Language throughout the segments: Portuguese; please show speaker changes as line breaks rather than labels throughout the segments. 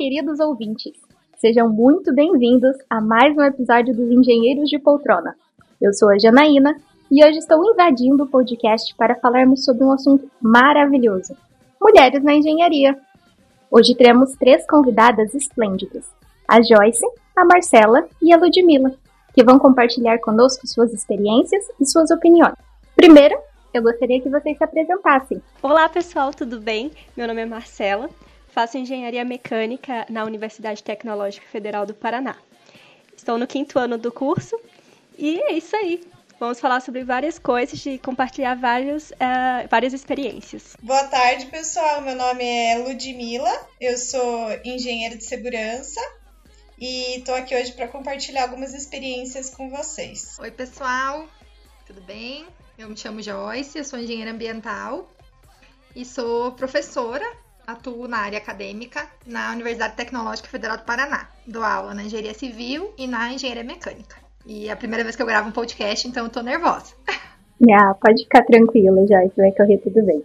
queridos ouvintes! Sejam muito bem-vindos a mais um episódio dos Engenheiros de Poltrona. Eu sou a Janaína e hoje estou invadindo o podcast para falarmos sobre um assunto maravilhoso: mulheres na engenharia. Hoje teremos três convidadas esplêndidas: a Joyce, a Marcela e a Ludmilla, que vão compartilhar conosco suas experiências e suas opiniões. Primeiro, eu gostaria que vocês se apresentassem.
Olá, pessoal, tudo bem? Meu nome é Marcela, faço engenharia mecânica na Universidade Tecnológica Federal do Paraná. Estou no quinto ano do curso e é isso aí. Vamos falar sobre várias coisas e compartilhar vários, uh, várias experiências.
Boa tarde, pessoal. Meu nome é Ludmilla, eu sou engenheira de segurança e estou aqui hoje para compartilhar algumas experiências com vocês.
Oi, pessoal, tudo bem? Eu me chamo Joyce, eu sou engenheira ambiental e sou professora. Atuo na área acadêmica na Universidade Tecnológica Federal do Paraná. Dou aula na engenharia civil e na engenharia mecânica. E é a primeira vez que eu gravo um podcast, então eu tô nervosa.
Ah, pode ficar tranquila, Joyce, vai correr tudo bem.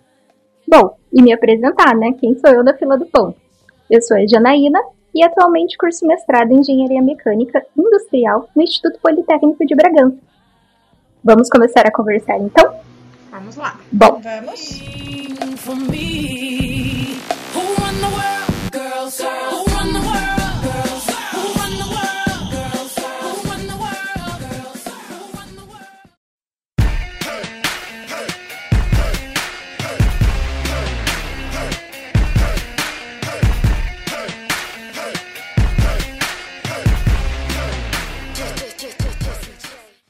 Bom, e me apresentar, né? Quem sou eu da fila do pão? Eu sou a Janaína e atualmente curso mestrado em Engenharia Mecânica Industrial no Instituto Politécnico de Bragança. Vamos começar a conversar então?
Vamos lá.
Bom,
Vamos?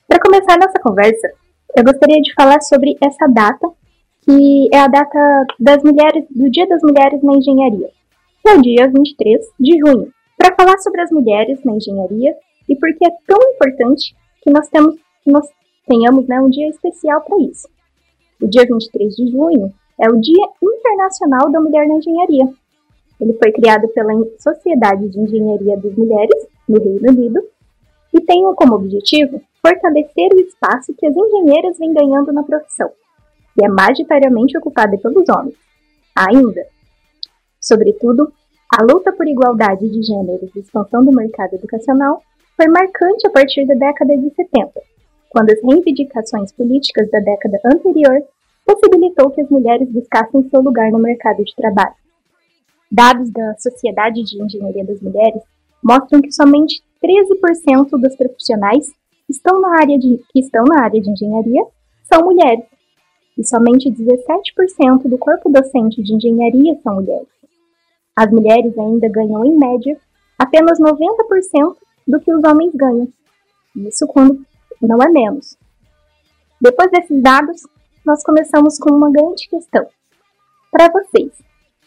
Para começar nossa conversa, eu gostaria de falar sobre essa data, que é a data das mulheres, do Dia das Mulheres na Engenharia, que é o dia 23 de junho, para falar sobre as mulheres na engenharia e por que é tão importante que nós, temos, que nós tenhamos né, um dia especial para isso. O dia 23 de junho é o Dia Internacional da Mulher na Engenharia. Ele foi criado pela Sociedade de Engenharia das Mulheres, no Reino Unido, e tem como objetivo fortalecer o espaço que as engenheiras vêm ganhando na profissão, que é majoritariamente ocupada pelos homens. Ainda, sobretudo, a luta por igualdade de gêneros e expansão do mercado educacional foi marcante a partir da década de 70, quando as reivindicações políticas da década anterior possibilitou que as mulheres buscassem seu lugar no mercado de trabalho. Dados da Sociedade de Engenharia das Mulheres mostram que somente 13% dos profissionais estão na área de, que estão na área de engenharia são mulheres, e somente 17% do corpo docente de engenharia são mulheres. As mulheres ainda ganham, em média, apenas 90% do que os homens ganham. Isso quando não é menos. Depois desses dados, nós começamos com uma grande questão. Para vocês,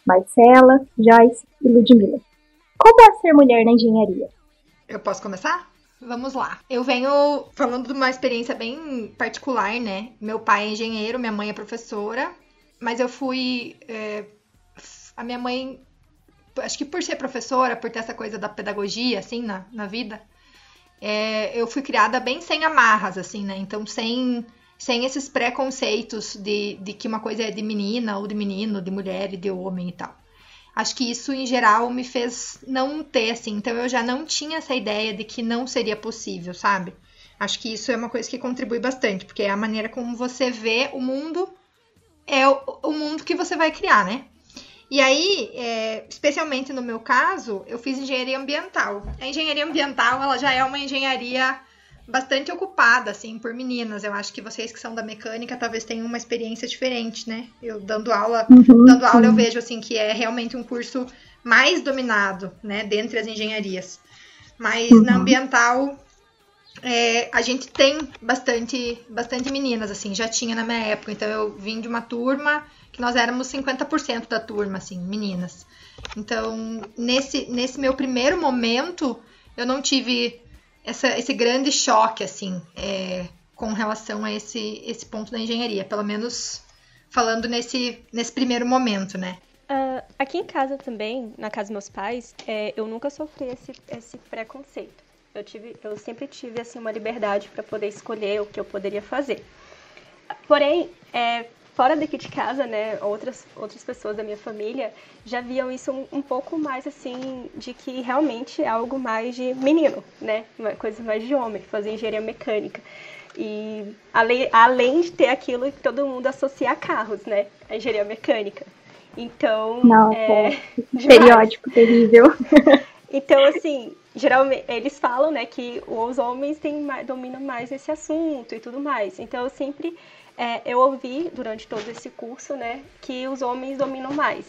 Marcela, Joyce e Ludmilla, como é ser mulher na engenharia?
Eu posso começar? Vamos lá. Eu venho falando de uma experiência bem particular, né? Meu pai é engenheiro, minha mãe é professora, mas eu fui. É, a minha mãe, acho que por ser professora, por ter essa coisa da pedagogia, assim, na, na vida, é, eu fui criada bem sem amarras, assim, né? Então, sem, sem esses preconceitos de, de que uma coisa é de menina ou de menino, de mulher e de homem e tal acho que isso em geral me fez não ter assim. Então eu já não tinha essa ideia de que não seria possível, sabe? Acho que isso é uma coisa que contribui bastante, porque a maneira como você vê o mundo é o, o mundo que você vai criar, né? E aí, é, especialmente no meu caso, eu fiz engenharia ambiental. A engenharia ambiental, ela já é uma engenharia bastante ocupada, assim, por meninas. Eu acho que vocês que são da mecânica talvez tenham uma experiência diferente, né? Eu dando aula, uhum, dando aula eu vejo, assim, que é realmente um curso mais dominado, né, dentre as engenharias. Mas uhum. na ambiental, é, a gente tem bastante, bastante meninas, assim, já tinha na minha época. Então eu vim de uma turma que nós éramos 50% da turma, assim, meninas. Então, nesse, nesse meu primeiro momento, eu não tive essa, esse grande choque, assim, é, com relação a esse, esse ponto da engenharia, pelo menos falando nesse, nesse primeiro momento, né?
Uh, aqui em casa também, na casa dos meus pais, é, eu nunca sofri esse, esse preconceito. Eu, tive, eu sempre tive assim uma liberdade para poder escolher o que eu poderia fazer. Porém, é, fora daqui de casa, né, outras, outras pessoas da minha família já viam isso um, um, pouco mais assim, de que realmente é algo mais de menino, né? Uma coisa mais de homem, fazer engenharia mecânica. E além, além de ter aquilo que todo mundo associa a carros, né? A engenharia mecânica. Então.
Nossa, é, estereótipo terrível.
Então, assim, geralmente eles falam, né, que os homens têm dominam mais esse assunto e tudo mais. Então, eu sempre é, eu ouvi durante todo esse curso, né, que os homens dominam mais.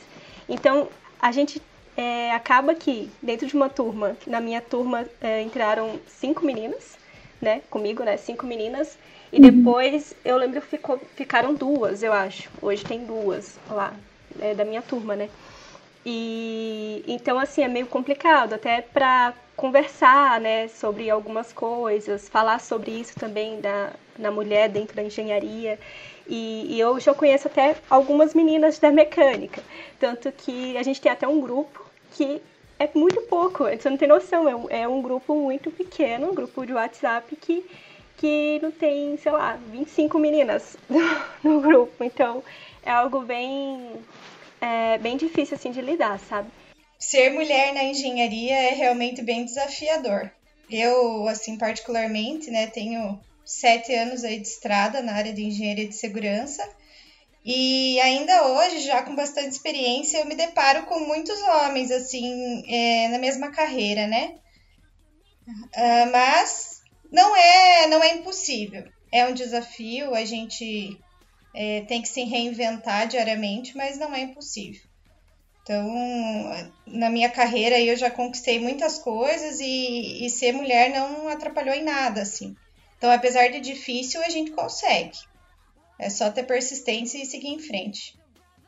Então, a gente é, acaba que dentro de uma turma, na minha turma é, entraram cinco meninas, né, comigo, né, cinco meninas, e uhum. depois eu lembro que ficou, ficaram duas, eu acho. Hoje tem duas lá, é, da minha turma, né. E então assim é meio complicado até para conversar, né, sobre algumas coisas, falar sobre isso também da na mulher dentro da engenharia. E, e eu já conheço até algumas meninas da mecânica, tanto que a gente tem até um grupo que é muito pouco, você não tem noção, é um, é um grupo muito pequeno, um grupo de WhatsApp que, que não tem, sei lá, 25 meninas no, no grupo. Então é algo bem é bem difícil assim de lidar, sabe?
Ser mulher na engenharia é realmente bem desafiador. Eu, assim, particularmente, né, tenho sete anos aí de estrada na área de engenharia de segurança e ainda hoje, já com bastante experiência, eu me deparo com muitos homens, assim, é, na mesma carreira, né? Uh, mas não é, não é impossível. É um desafio, a gente é, tem que se reinventar diariamente, mas não é impossível. Então, na minha carreira eu já conquistei muitas coisas e, e ser mulher não atrapalhou em nada, assim. Então, apesar de difícil, a gente consegue. É só ter persistência e seguir em frente.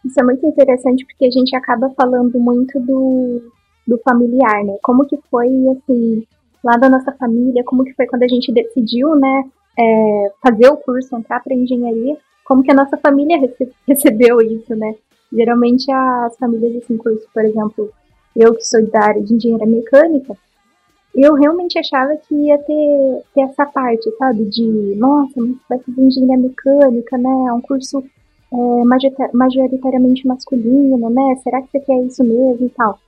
Isso é muito interessante porque a gente acaba falando muito do, do familiar, né? Como que foi, assim, lá da nossa família, como que foi quando a gente decidiu, né, é, fazer o curso, entrar para engenharia como que a nossa família rece recebeu isso, né? Geralmente as famílias assim, curso, por exemplo, eu que sou da área de engenharia mecânica, eu realmente achava que ia ter, ter essa parte, sabe? De, nossa, mas vai fazer engenharia mecânica, né? É um curso é, majoritariamente masculino, né? Será que você quer isso mesmo e tal?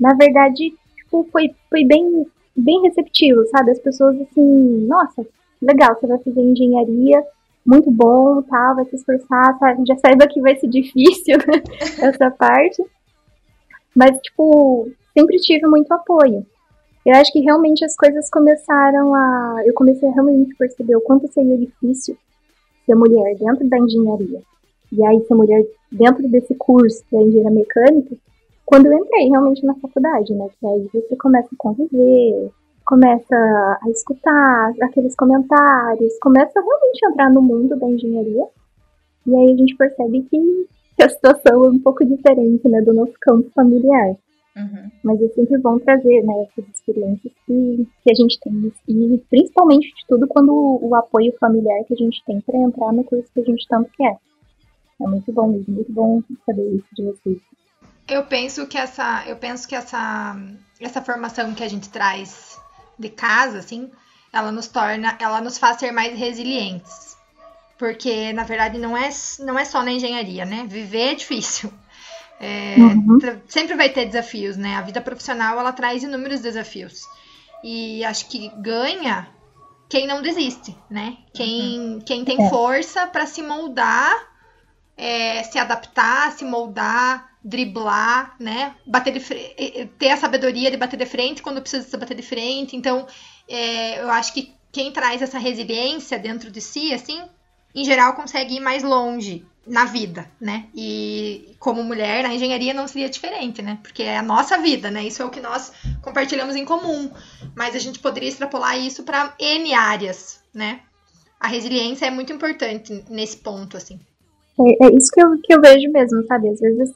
Na verdade, tipo, foi, foi bem, bem receptivo, sabe? As pessoas assim, nossa, legal, você vai fazer engenharia, muito bom, tal, vai se esforçar, sabe? já saiba que vai ser difícil né? essa parte. Mas, tipo, sempre tive muito apoio. Eu acho que realmente as coisas começaram a. Eu comecei a realmente perceber o quanto seria difícil ser mulher dentro da engenharia. E aí, ser mulher dentro desse curso da engenharia mecânica, quando eu entrei realmente na faculdade, né? Que aí você começa a conviver, começa a escutar aqueles comentários, começa a realmente entrar no mundo da engenharia. E aí a gente percebe que a situação é um pouco diferente, né, do nosso campo familiar. Uhum. Mas é sempre bom trazer, né, essas experiências que, que a gente tem. E principalmente de tudo quando o, o apoio familiar que a gente tem para entrar no curso que a gente tanto quer. É muito bom mesmo, muito bom saber isso de vocês.
Eu penso que essa, eu penso que essa, essa formação que a gente traz de casa, assim, ela nos torna, ela nos faz ser mais resilientes. Porque, na verdade, não é, não é só na engenharia, né? Viver é difícil. É, uhum. Sempre vai ter desafios, né? A vida profissional, ela traz inúmeros desafios. E acho que ganha quem não desiste, né? Quem, uhum. quem tem é. força para se moldar, é, se adaptar, se moldar, driblar, né? Bater de ter a sabedoria de bater de frente quando precisa bater de frente. Então, é, eu acho que quem traz essa resiliência dentro de si, assim, em geral consegue ir mais longe na vida, né? E como mulher, na engenharia não seria diferente, né? Porque é a nossa vida, né? Isso é o que nós compartilhamos em comum. Mas a gente poderia extrapolar isso para N áreas, né? A resiliência é muito importante nesse ponto, assim.
É, é isso que eu, que eu vejo mesmo, sabe? Às vezes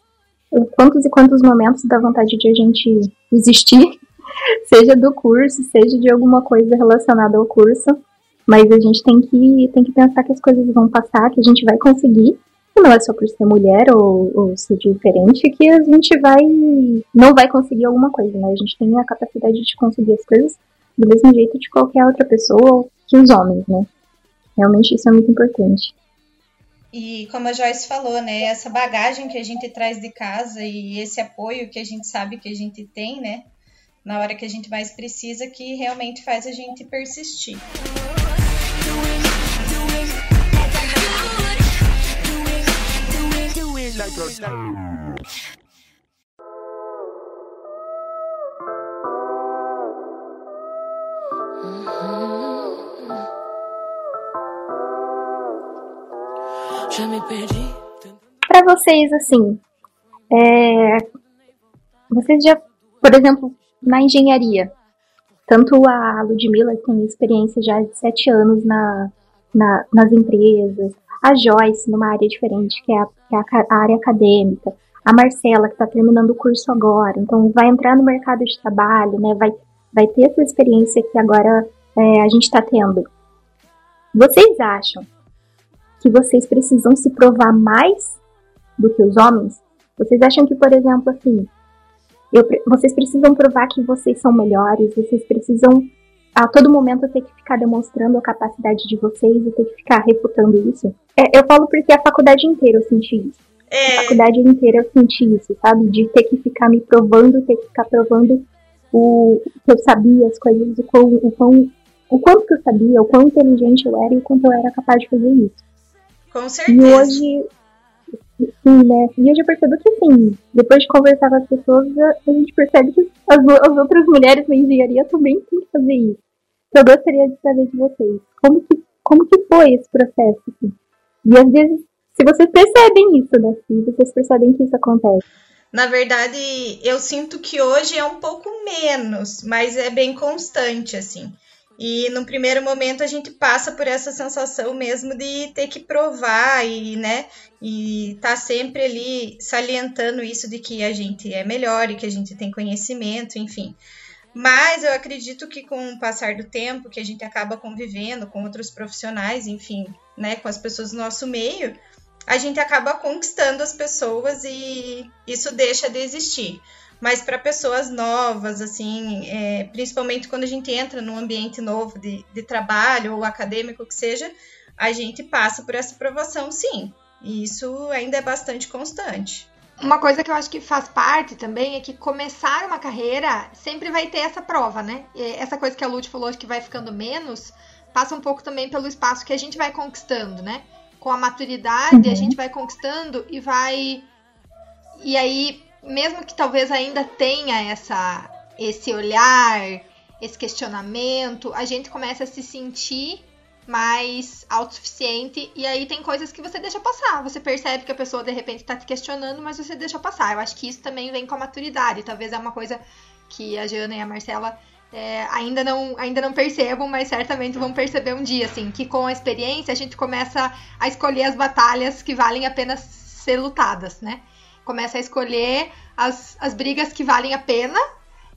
quantos e quantos momentos dá vontade de a gente desistir, seja do curso, seja de alguma coisa relacionada ao curso, mas a gente tem que, tem que pensar que as coisas vão passar, que a gente vai conseguir, não é só por ser mulher ou, ou ser diferente que a gente vai não vai conseguir alguma coisa, né? A gente tem a capacidade de conseguir as coisas do mesmo jeito de qualquer outra pessoa que os homens, né? Realmente isso é muito importante.
E como a Joyce falou, né, essa bagagem que a gente traz de casa e esse apoio que a gente sabe que a gente tem, né, na hora que a gente mais precisa, que realmente faz a gente persistir.
Para vocês, assim, é, vocês já, por exemplo, na engenharia, tanto a Ludmilla tem experiência já de sete anos na, na, nas empresas, a Joyce numa área diferente, que é a, que é a área acadêmica, a Marcela que está terminando o curso agora, então vai entrar no mercado de trabalho, né? Vai, vai ter essa experiência que agora é, a gente está tendo. Vocês acham que vocês precisam se provar mais do que os homens? Vocês acham que, por exemplo, assim, eu, vocês precisam provar que vocês são melhores, vocês precisam a todo momento ter que ficar demonstrando a capacidade de vocês e ter que ficar refutando isso? É, eu falo porque a faculdade inteira eu senti isso. É... A faculdade inteira eu senti isso, sabe? De ter que ficar me provando, ter que ficar provando o que eu sabia, as coisas, o quão, o quão o quanto que eu sabia, o quão inteligente eu era e o quanto eu era capaz de fazer isso.
Com certeza.
E hoje, sim, né? E eu percebo que, assim, depois de conversar com as pessoas, a gente percebe que as, as outras mulheres na engenharia também têm que fazer isso. Então, eu gostaria de saber de vocês, como que, como que foi esse processo, assim? E às vezes, se vocês percebem isso, né? Se vocês percebem que isso acontece.
Na verdade, eu sinto que hoje é um pouco menos, mas é bem constante, assim. E no primeiro momento a gente passa por essa sensação mesmo de ter que provar e, né, e tá sempre ali salientando isso de que a gente é melhor e que a gente tem conhecimento, enfim. Mas eu acredito que com o passar do tempo, que a gente acaba convivendo com outros profissionais, enfim, né, com as pessoas do nosso meio, a gente acaba conquistando as pessoas e isso deixa de existir mas para pessoas novas, assim, é, principalmente quando a gente entra num ambiente novo de, de trabalho ou acadêmico que seja, a gente passa por essa provação, sim. E isso ainda é bastante constante.
Uma coisa que eu acho que faz parte também é que começar uma carreira sempre vai ter essa prova, né? E essa coisa que a Lud falou, acho que vai ficando menos, passa um pouco também pelo espaço que a gente vai conquistando, né? Com a maturidade, uhum. a gente vai conquistando e vai. E aí mesmo que talvez ainda tenha essa esse olhar, esse questionamento, a gente começa a se sentir mais autossuficiente e aí tem coisas que você deixa passar. Você percebe que a pessoa de repente está te questionando, mas você deixa passar. Eu acho que isso também vem com a maturidade. Talvez é uma coisa que a Jana e a Marcela é, ainda, não, ainda não percebam, mas certamente vão perceber um dia, assim, que com a experiência a gente começa a escolher as batalhas que valem a pena ser lutadas, né? Começa a escolher as, as brigas que valem a pena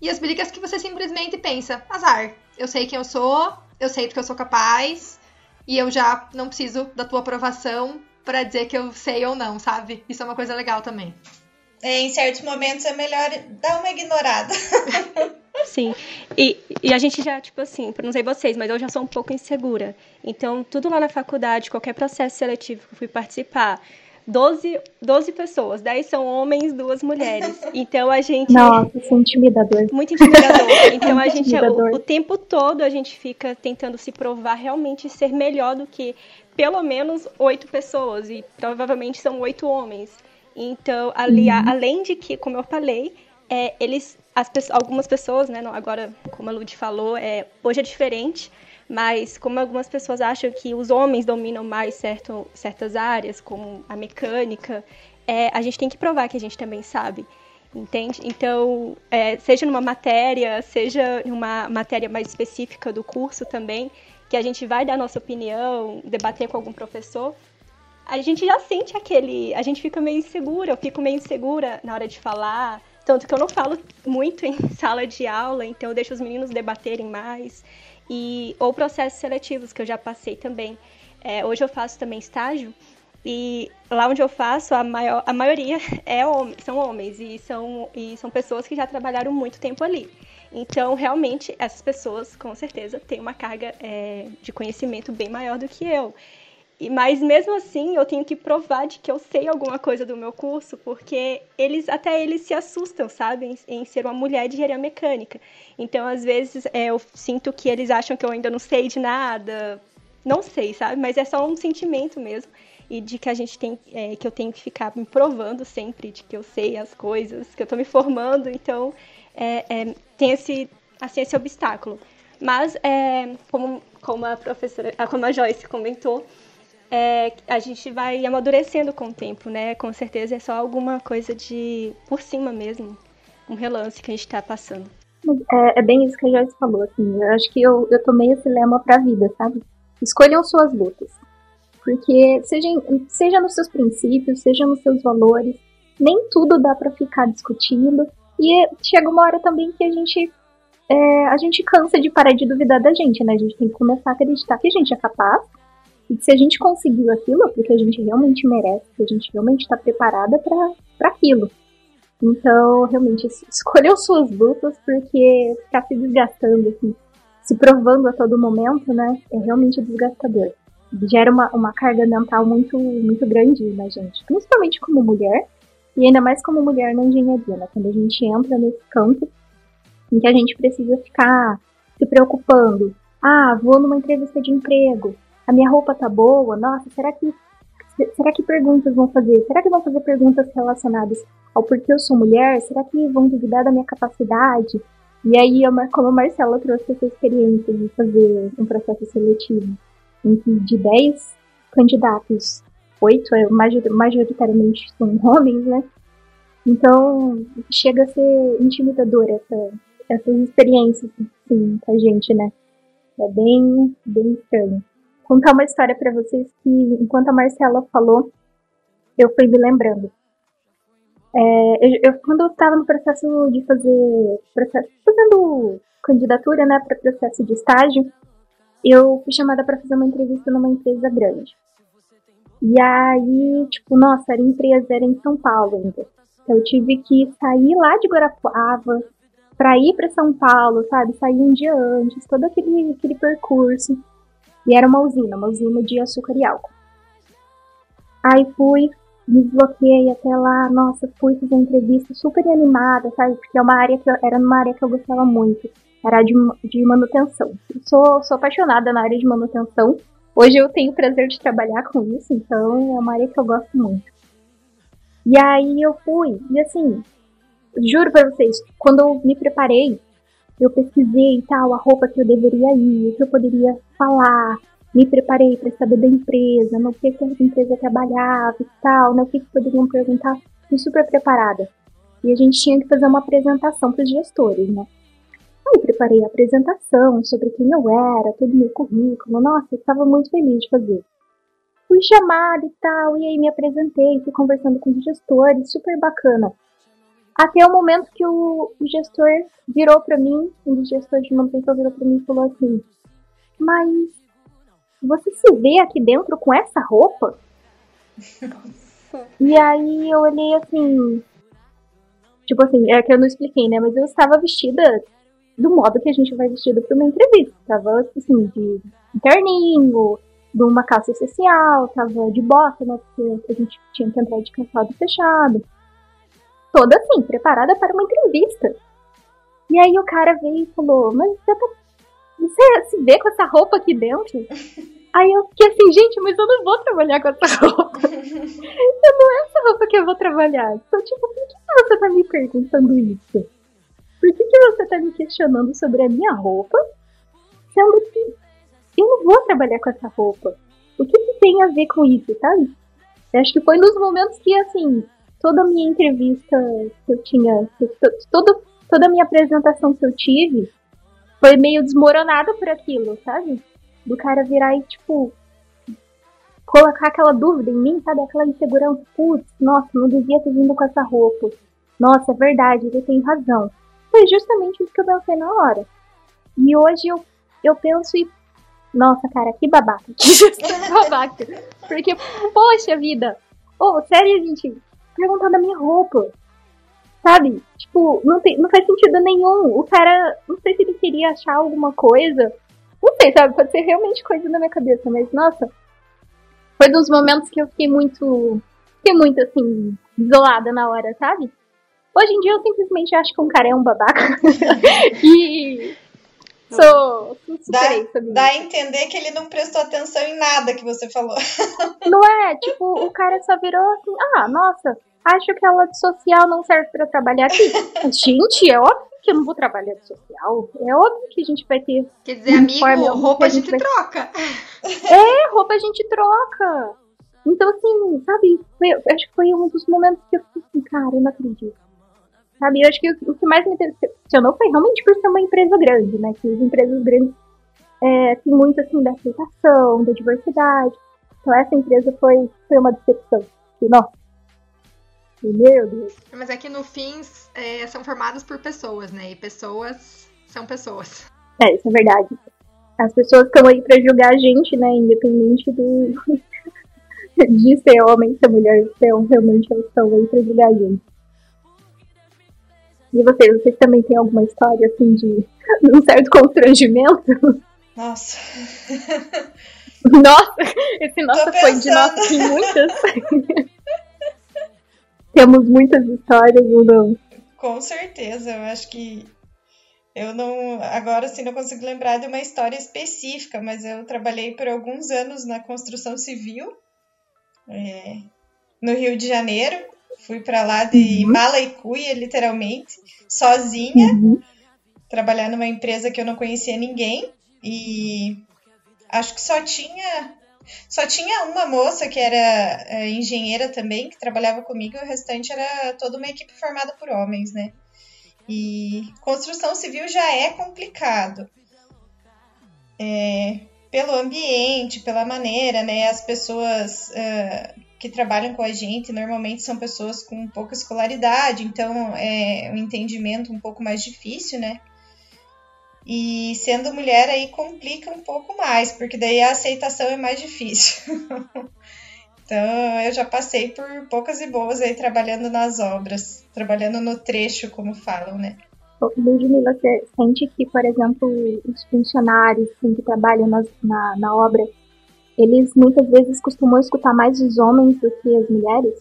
e as brigas que você simplesmente pensa, azar, eu sei quem eu sou, eu sei do que eu sou capaz e eu já não preciso da tua aprovação para dizer que eu sei ou não, sabe? Isso é uma coisa legal também.
É, em certos momentos é melhor dar uma ignorada.
Sim. E, e a gente já, tipo assim, não sei vocês, mas eu já sou um pouco insegura. Então, tudo lá na faculdade, qualquer processo seletivo que eu fui participar, 12, 12 pessoas, 10 são homens, duas mulheres. Então a gente.
Nossa, isso é intimidador.
Muito intimidador. Então a gente, o, o, tempo todo, a gente fica tentando se provar realmente ser melhor do que pelo menos oito pessoas. E provavelmente são oito homens. Então, ali, uhum. além de que, como eu falei, é, eles, as, algumas pessoas, né, não, agora, como a Lud falou, é, hoje é diferente mas como algumas pessoas acham que os homens dominam mais certo, certas áreas, como a mecânica, é, a gente tem que provar que a gente também sabe, entende? Então, é, seja numa matéria, seja numa matéria mais específica do curso também, que a gente vai dar nossa opinião, debater com algum professor, a gente já sente aquele. A gente fica meio insegura, eu fico meio insegura na hora de falar. Tanto que eu não falo muito em sala de aula, então eu deixo os meninos debaterem mais e ou processos seletivos que eu já passei também. É, hoje eu faço também estágio e lá onde eu faço a, maior, a maioria é são homens e são, e são pessoas que já trabalharam muito tempo ali. Então, realmente, essas pessoas, com certeza, têm uma carga é, de conhecimento bem maior do que eu. Mas mesmo assim eu tenho que provar de que eu sei alguma coisa do meu curso, porque eles até eles se assustam, sabe, em, em ser uma mulher de engenharia mecânica. Então, às vezes, é, eu sinto que eles acham que eu ainda não sei de nada. Não sei, sabe? Mas é só um sentimento mesmo. E de que a gente tem. É, que eu tenho que ficar me provando sempre de que eu sei as coisas, que eu tô me formando. Então, é, é, tem esse, assim, esse obstáculo. Mas, é, como, como a professora, como a Joyce comentou, é, a gente vai amadurecendo com o tempo, né? Com certeza é só alguma coisa de por cima mesmo, um relance que a gente está passando.
É, é, bem isso que a Joyce falou, assim. Eu acho que eu, eu tomei esse lema pra vida, sabe? Escolham suas lutas. Porque seja, seja nos seus princípios, seja nos seus valores, nem tudo dá para ficar discutindo. E chega uma hora também que a gente é, a gente cansa de parar de duvidar da gente, né? A gente tem que começar a acreditar que a gente é capaz e se a gente conseguiu aquilo, é porque a gente realmente merece, que a gente realmente está preparada para aquilo. Então, realmente, escolheu suas lutas, porque ficar se desgastando, assim, se provando a todo momento, né, é realmente desgastador. Gera uma, uma carga mental muito, muito grande na gente, principalmente como mulher, e ainda mais como mulher na engenharia, né, quando a gente entra nesse campo em que a gente precisa ficar se preocupando. Ah, vou numa entrevista de emprego, a minha roupa tá boa, nossa, será que será que perguntas vão fazer? Será que vão fazer perguntas relacionadas ao porquê eu sou mulher? Será que vão duvidar da minha capacidade? E aí, como a Marcela trouxe essa experiência de fazer um processo seletivo, em que de 10 candidatos, 8 é, majoritariamente são homens, né? Então, chega a ser intimidador essa, essas experiências, sim, com a gente, né? É bem, bem estranho contar uma história para vocês que, enquanto a Marcela falou, eu fui me lembrando. É, eu, eu, quando eu estava no processo de fazer, processo, fazendo candidatura, né, para processo de estágio, eu fui chamada para fazer uma entrevista numa empresa grande. E aí, tipo, nossa, a empresa era em São Paulo ainda. Então eu tive que sair lá de Guarapuava para ir para São Paulo, sabe? Sair um dia antes, todo aquele, aquele percurso. E era uma usina, uma usina de açúcar e álcool. Aí fui, me desbloqueei até lá, nossa, fui fazer entrevista super animada, sabe? Porque é uma área que eu, era uma área que eu gostava muito. Era de, de manutenção. Eu sou, sou apaixonada na área de manutenção. Hoje eu tenho o prazer de trabalhar com isso, então é uma área que eu gosto muito. E aí eu fui, e assim, juro pra vocês, quando eu me preparei, eu pesquisei tal, a roupa que eu deveria ir, o que eu poderia falar, me preparei para saber da empresa, no que, que a empresa trabalhava e tal, no que, que poderiam perguntar, fui super preparada. E a gente tinha que fazer uma apresentação para os gestores, né? Aí preparei a apresentação sobre quem eu era, todo o meu currículo, nossa, eu estava muito feliz de fazer. Fui chamada e tal, e aí me apresentei, fui conversando com os gestores, super bacana. Até o momento que o, o gestor virou para mim, um dos gestores de manutenção virou para mim e falou assim: Mas você se vê aqui dentro com essa roupa? e aí eu olhei assim. Tipo assim, é que eu não expliquei, né? Mas eu estava vestida do modo que a gente vai vestido para uma entrevista. Tava assim, de terninho, de uma calça social, tava de bota, né? Porque a gente tinha que entrar de calçado fechado toda assim, preparada para uma entrevista. E aí o cara veio e falou, mas você, tá, você se vê com essa roupa aqui dentro? Aí eu fiquei assim, gente, mas eu não vou trabalhar com essa roupa. eu não é essa roupa que eu vou trabalhar. Então, tipo, por que você tá me perguntando isso? Por que, que você tá me questionando sobre a minha roupa? Sendo que eu não vou trabalhar com essa roupa. O que, que tem a ver com isso, sabe? Eu acho que foi nos momentos que, assim, toda a minha entrevista que eu tinha, que, todo, toda a minha apresentação que eu tive foi meio desmoronada por aquilo, sabe? Do cara virar e, tipo, colocar aquela dúvida em mim, sabe? Aquela insegurança, putz, nossa, não devia ter vindo com essa roupa. Nossa, é verdade, ele tem razão. Foi justamente isso que eu pensei na hora. E hoje eu, eu penso e. Nossa, cara, que babaca. Que babaca. Porque, poxa vida. Ô, oh, sério, gente, perguntar da minha roupa. Sabe? Tipo, não, tem, não faz sentido nenhum. O cara, não sei se ele queria achar alguma coisa. Não sei, sabe? Pode ser realmente coisa na minha cabeça, mas nossa. foi dos momentos que eu fiquei muito. Fiquei muito assim, isolada na hora, sabe? Hoje em dia eu simplesmente acho que um cara é um babaca. e sou, sou
dá, dá a entender que ele não prestou atenção em nada que você falou.
Não é? Tipo, o cara só virou assim, ah, nossa, acho que ela de social não serve para trabalhar aqui. gente, é óbvio que eu não vou trabalhar de social. É óbvio que a gente vai ter.
Quer dizer, amigo, roupa a gente, a gente vai... troca.
É, roupa a gente troca. Então, assim, sabe, foi, acho que foi um dos momentos que eu fiquei assim, cara, eu não acredito. Sabe, eu acho que o, o que mais me decepcionou foi realmente por ser uma empresa grande, né? Que as empresas grandes é, têm muito, assim, da aceitação, da diversidade. Então, essa empresa foi, foi uma decepção. E, nossa, meu Deus.
Mas é que no fim é, são formadas por pessoas, né? E pessoas são pessoas.
É, isso é verdade. As pessoas estão aí pra julgar a gente, né? Independente do. de ser homem, ser mulher, ser realmente elas estão aí pra julgar a gente. E vocês, vocês também têm alguma história assim de um certo constrangimento?
Nossa.
Nossa, esse nossa foi de nossa tem muitas. Temos muitas histórias ou não?
Com certeza, eu acho que eu não. Agora sim não consigo lembrar de uma história específica, mas eu trabalhei por alguns anos na construção civil é, no Rio de Janeiro. Fui para lá de uhum. mala e cuia, literalmente, sozinha, uhum. trabalhar numa empresa que eu não conhecia ninguém e acho que só tinha só tinha uma moça que era é, engenheira também, que trabalhava comigo, e o restante era toda uma equipe formada por homens, né? E construção civil já é complicado. É, pelo ambiente, pela maneira, né? As pessoas uh, que trabalham com a gente normalmente são pessoas com pouca escolaridade, então é um entendimento um pouco mais difícil, né? E sendo mulher aí complica um pouco mais, porque daí a aceitação é mais difícil. então eu já passei por poucas e boas aí trabalhando nas obras, trabalhando no trecho, como falam, né?
Ludmilla, você sente que, por exemplo, os funcionários assim, que trabalham nas, na, na obra, eles muitas vezes costumam escutar mais os homens do que as mulheres?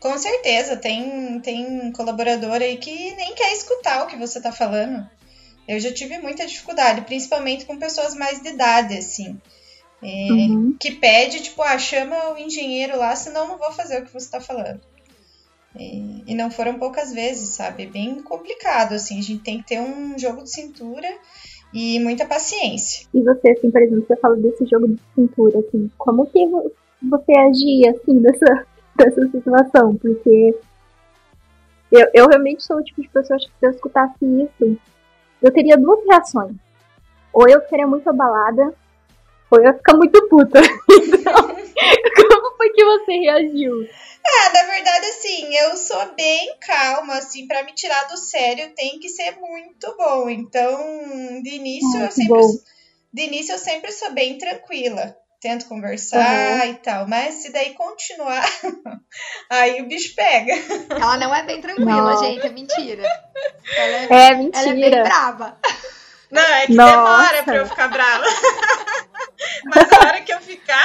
Com certeza, tem, tem colaborador aí que nem quer escutar o que você está falando. Eu já tive muita dificuldade, principalmente com pessoas mais de idade, assim. É, uhum. Que pede, tipo, ah, chama o engenheiro lá, senão não vou fazer o que você está falando. E, e, não foram poucas vezes, sabe? É bem complicado, assim. A gente tem que ter um jogo de cintura e muita paciência.
E você, assim, por exemplo, você fala desse jogo de cintura, assim, como que você agia, assim, dessa, dessa situação? Porque eu, eu realmente sou o tipo de pessoa que se eu escutasse isso, eu teria duas reações. Ou eu ficaria muito abalada, ou eu ia ficar muito puta. Então, como foi que você reagiu?
Ah, na verdade, assim, eu sou bem calma, assim, para me tirar do sério tem que ser muito bom. Então, de início, eu sempre, de início eu sempre sou bem tranquila tento conversar uhum. e tal. Mas se daí continuar, aí o bicho pega.
Ela não é bem tranquila, não. gente, é mentira.
Ela é, é mentira.
Ela é bem brava.
Não, é que Nossa. demora pra eu ficar brava. Mas a hora que eu ficar.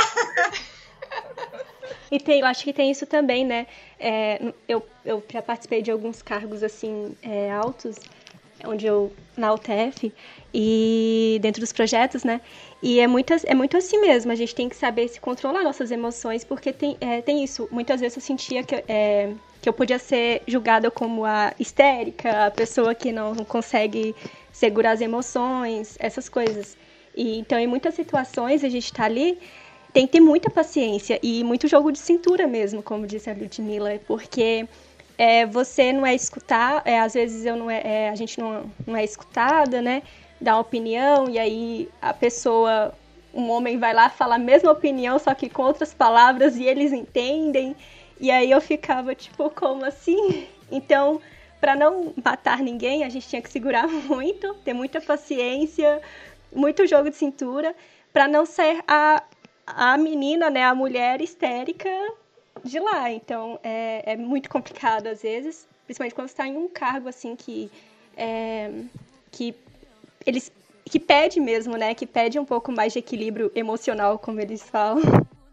E tem, eu acho que tem isso também, né? É, eu, eu já participei de alguns cargos assim é, altos, onde eu na UTF e dentro dos projetos, né? E é muito, é muito assim mesmo, a gente tem que saber se controlar nossas emoções, porque tem, é, tem isso. Muitas vezes eu sentia que, é, que eu podia ser julgada como a histérica, a pessoa que não consegue segurar as emoções, essas coisas. E, então, em muitas situações, a gente está ali, tem que ter muita paciência e muito jogo de cintura mesmo, como disse a Ludmilla, porque é, você não é escutar, é, às vezes eu não é, é, a gente não, não é escutada, né? uma opinião e aí a pessoa, um homem vai lá falar a mesma opinião, só que com outras palavras e eles entendem. E aí eu ficava tipo, como assim? Então, para não matar ninguém, a gente tinha que segurar muito, ter muita paciência, muito jogo de cintura, para não ser a, a menina, né, a mulher histérica de lá. Então, é, é muito complicado às vezes, principalmente quando está em um cargo assim que é, que eles que pede mesmo, né? Que pede um pouco mais de equilíbrio emocional, como eles falam.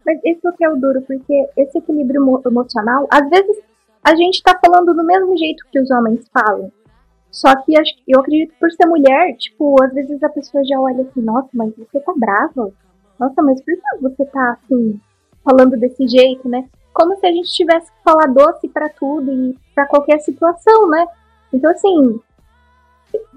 Mas isso que é o duro, porque esse equilíbrio emocional, às vezes a gente tá falando do mesmo jeito que os homens falam. Só que eu acredito que por ser mulher, tipo, às vezes a pessoa já olha assim, nossa, mas você tá brava? Nossa, mas por que você tá assim, falando desse jeito, né? Como se a gente tivesse que falar doce para tudo e para qualquer situação, né? Então, assim,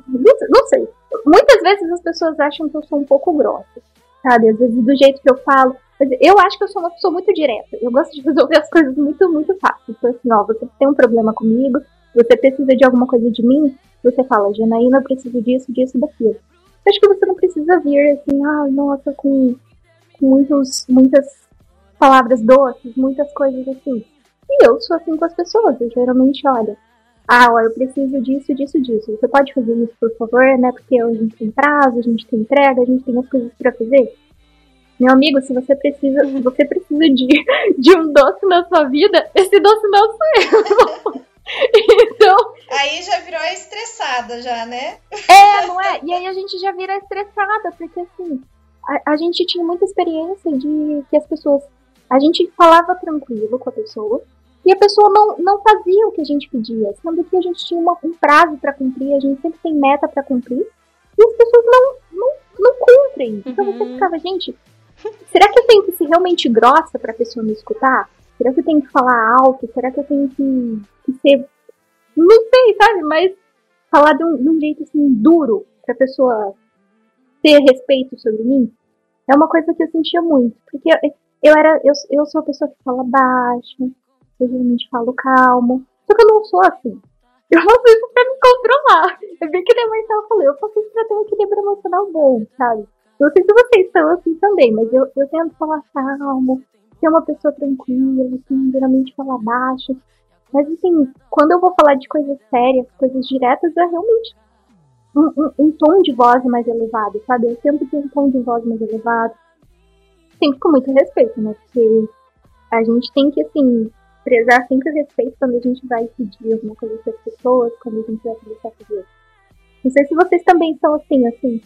não sei. Muitas vezes as pessoas acham que eu sou um pouco grossa, sabe? Às vezes do jeito que eu falo. Eu acho que eu sou uma pessoa muito direta. Eu gosto de resolver as coisas muito, muito fácil. Então, assim, ó, você tem um problema comigo, você precisa de alguma coisa de mim, você fala, Janaína, eu preciso disso, disso, daquilo. Eu acho que você não precisa vir assim, ah, nossa, com, com muitos, muitas palavras doces, muitas coisas assim. E eu sou assim com as pessoas. Eu geralmente, olha, ah, ó, eu preciso disso, disso, disso. Você pode fazer isso, por favor, né? Porque a gente tem prazo, a gente tem entrega, a gente tem as coisas para fazer. Meu amigo, se você precisa, se você precisa de, de um doce na sua vida, esse doce não sou eu. Então.
Aí já virou estressada, já, né?
É, não é? E aí a gente já vira estressada, porque assim, a, a gente tinha muita experiência de que as pessoas. A gente falava tranquilo com a pessoa, e a pessoa não, não fazia o que a gente pedia, sendo que a gente tinha uma, um prazo para cumprir, a gente sempre tem meta para cumprir, e as pessoas não, não, não cumprem. Então você uhum. ficava, gente, será que eu tenho que ser realmente grossa para a pessoa me escutar? Será que eu tenho que falar alto? Será que eu tenho que, que ser. Não sei, sabe? Mas falar de um, de um jeito assim duro pra pessoa ter respeito sobre mim é uma coisa que eu sentia muito. Porque eu, eu era. Eu, eu sou a pessoa que fala baixo, eu geralmente falo calmo. Só que eu não sou assim. Eu faço isso pra me controlar. É bem que a Marcela falou, eu faço isso pra ter um equilíbrio emocional bom, sabe? Não sei se vocês são assim também, mas eu, eu tento falar calmo, ser uma pessoa tranquila, assim, geralmente falar baixo. Mas assim, quando eu vou falar de coisas sérias, coisas diretas, é realmente um, um, um tom de voz mais elevado, sabe? Eu tento ter um tom de voz mais elevado. Sempre com muito respeito, né? Porque a gente tem que, assim, prezar sempre o respeito quando a gente vai pedir alguma coisa para as pessoas, quando a gente vai conversar com Deus. Não sei se vocês também são assim, assim.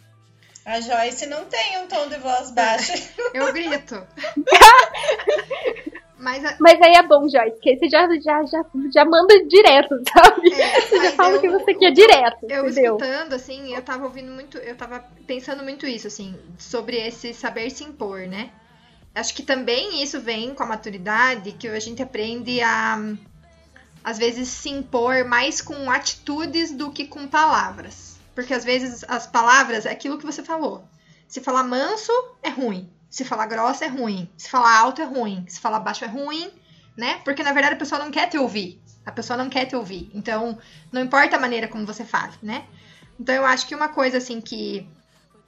A Joyce não tem um tom de voz baixo.
Eu grito.
Mas, a... mas aí é bom, Joyce, que aí você já, já, já, já manda direto, sabe? É, você já fala o que você quer direto.
Eu
entendeu?
escutando, assim, eu tava ouvindo muito, eu tava pensando muito isso, assim, sobre esse saber se impor, né? Acho que também isso vem com a maturidade, que a gente aprende a, às vezes, se impor mais com atitudes do que com palavras. Porque às vezes as palavras é aquilo que você falou. Se falar manso, é ruim. Se falar grossa, é ruim. Se falar alto, é ruim. Se falar baixo, é ruim, né? Porque na verdade a pessoa não quer te ouvir. A pessoa não quer te ouvir. Então, não importa a maneira como você fala, né? Então, eu acho que uma coisa assim que,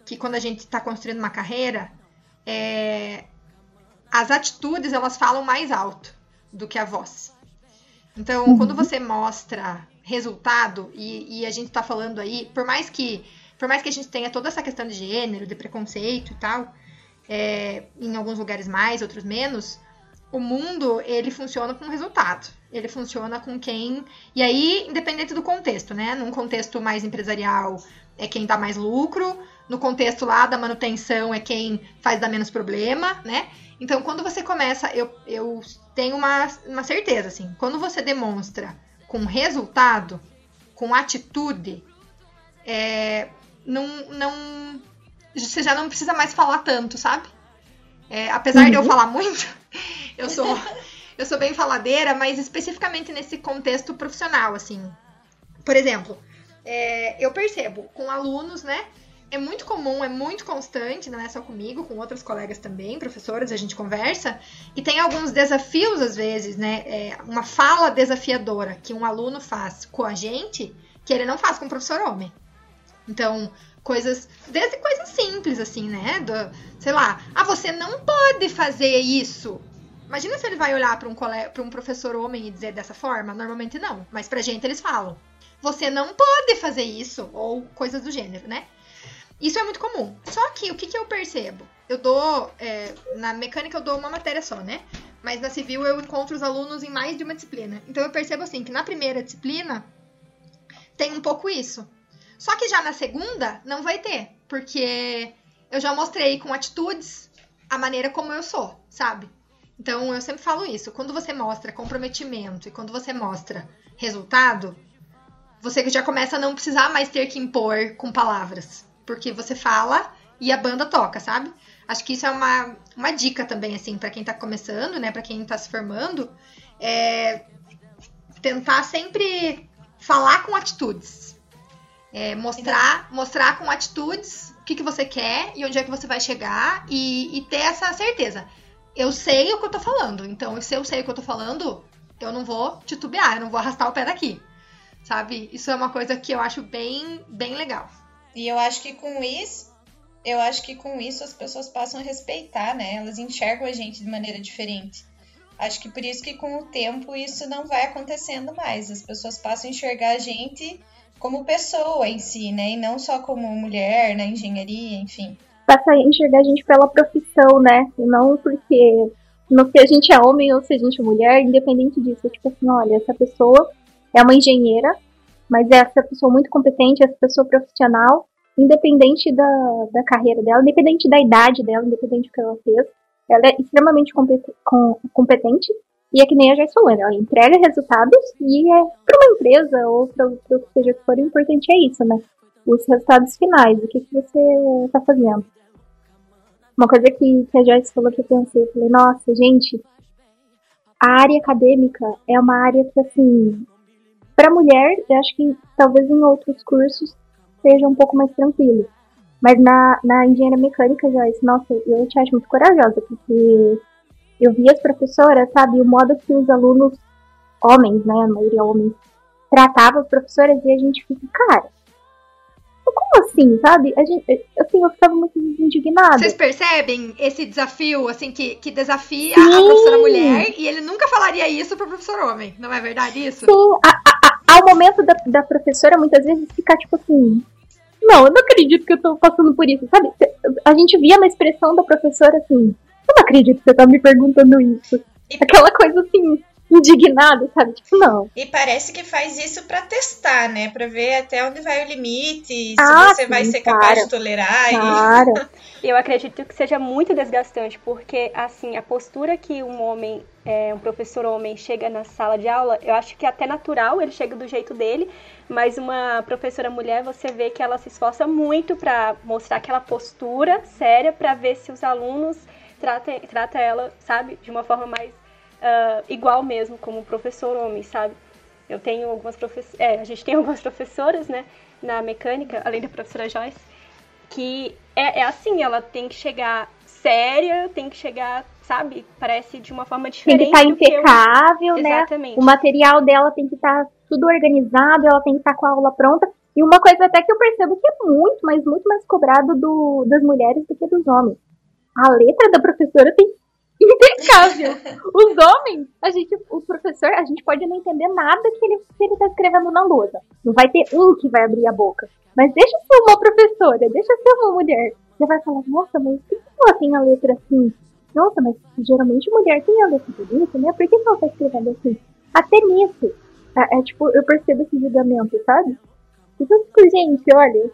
que quando a gente está construindo uma carreira, é, as atitudes elas falam mais alto do que a voz. Então, uhum. quando você mostra resultado e, e a gente está falando aí, por mais que por mais que a gente tenha toda essa questão de gênero, de preconceito e tal, é, em alguns lugares mais, outros menos, o mundo ele funciona com resultado. Ele funciona com quem. E aí, independente do contexto, né? Num contexto mais empresarial, é quem dá mais lucro. No contexto lá da manutenção, é quem faz dar menos problema, né? Então, quando você começa, eu, eu tenho uma, uma certeza, assim, quando você demonstra com resultado, com atitude, é, não, não, você já não precisa mais falar tanto, sabe? É, apesar uhum. de eu uhum. falar muito, eu sou, eu sou bem faladeira, mas especificamente nesse contexto profissional, assim. Por exemplo, é, eu percebo com alunos, né? É muito comum, é muito constante, não é só comigo, com outras colegas também, professoras, a gente conversa, e tem alguns desafios às vezes, né? É uma fala desafiadora que um aluno faz com a gente, que ele não faz com o professor homem. Então, coisas, desde coisas simples, assim, né? Do, sei lá, ah, você não pode fazer isso. Imagina se ele vai olhar para um, um professor homem e dizer dessa forma. Normalmente não, mas pra gente eles falam. Você não pode fazer isso, ou coisas do gênero, né? Isso é muito comum. Só que o que, que eu percebo? Eu dou. É, na mecânica eu dou uma matéria só, né? Mas na civil eu encontro os alunos em mais de uma disciplina. Então eu percebo assim que na primeira disciplina tem um pouco isso. Só que já na segunda não vai ter, porque eu já mostrei com atitudes a maneira como eu sou, sabe? Então eu sempre falo isso. Quando você mostra comprometimento e quando você mostra resultado, você já começa a não precisar mais ter que impor com palavras. Porque você fala e a banda toca, sabe? Acho que isso é uma, uma dica também, assim, para quem tá começando, né? para quem tá se formando. É tentar sempre falar com atitudes. É, mostrar, mostrar com atitudes o que, que você quer e onde é que você vai chegar e, e ter essa certeza. Eu sei o que eu tô falando, então se eu sei o que eu tô falando, eu não vou titubear, eu não vou arrastar o pé daqui. Sabe? Isso é uma coisa que eu acho bem, bem legal.
E eu acho que com isso, eu acho que com isso as pessoas passam a respeitar, né? Elas enxergam a gente de maneira diferente. Acho que por isso que com o tempo isso não vai acontecendo mais. As pessoas passam a enxergar a gente como pessoa em si, né? E não só como mulher na engenharia, enfim.
Passa a enxergar a gente pela profissão, né? E não porque no que a gente é homem ou se a gente é mulher, independente disso. Tipo assim, olha, essa pessoa é uma engenheira, mas é essa pessoa muito competente, essa pessoa profissional, independente da, da carreira dela, independente da idade dela, independente do que ela fez, ela é extremamente competente e é que nem a Joyce falou, ela entrega resultados e é para uma empresa ou para o que seja que for, o importante é isso, né? Os resultados finais, o que, que você está fazendo. Uma coisa que, que a Joyce falou que eu pensei, eu falei, nossa, gente, a área acadêmica é uma área que, assim, para mulher, eu acho que talvez em outros cursos seja um pouco mais tranquilo. Mas na, na engenharia mecânica, Joyce, nossa, eu te acho muito corajosa, porque eu vi as professoras, sabe, o modo que os alunos, homens, né, a maioria homens, tratavam as professoras e a gente fica, cara, como assim, sabe? A gente, assim, eu ficava muito indignada.
Vocês percebem esse desafio, assim, que, que desafia Sim. a professora mulher e ele nunca falaria isso pro professor homem, não é verdade isso?
Sim, a, a, ao momento da, da professora muitas vezes ficar tipo assim, não, eu não acredito que eu tô passando por isso, sabe? A gente via na expressão da professora assim, eu não acredito que você tá me perguntando isso. Aquela coisa assim, indignada, sabe? Tipo, não.
E parece que faz isso para testar, né? Pra ver até onde vai o limite, ah, se você sim, vai ser capaz de tolerar.
Claro.
E... Eu acredito que seja muito desgastante, porque, assim, a postura que um homem, é, um professor homem, chega na sala de aula, eu acho que é até natural, ele chega do jeito dele, mas uma professora mulher, você vê que ela se esforça muito para mostrar aquela postura séria, para ver se os alunos trata, trata ela, sabe, de uma forma mais uh, igual mesmo, como professor homem, sabe? Eu tenho algumas professoras, é, a gente tem algumas professoras, né, na mecânica, além da professora Joyce, que é, é assim, ela tem que chegar séria, tem que chegar, sabe, parece de uma forma diferente.
Tem que estar impecável, eu... né? Exatamente. O material dela tem que estar tudo organizado, ela tem que estar com a aula pronta. E uma coisa até que eu percebo que é muito, mas muito mais cobrado do, das mulheres do que dos homens a letra da professora tem impecável. Os homens, a gente, o professor, a gente pode não entender nada que ele, que ele tá escrevendo na lousa. Não vai ter um que vai abrir a boca. Mas deixa ser uma professora, deixa ser uma mulher. Você vai falar, nossa, mas por que ela tem a letra assim? Nossa, mas geralmente mulher tem a letra bonita, né? Por que ela tá escrevendo assim? Até nisso. É, é tipo, eu percebo esse julgamento, sabe? Então, gente, olha.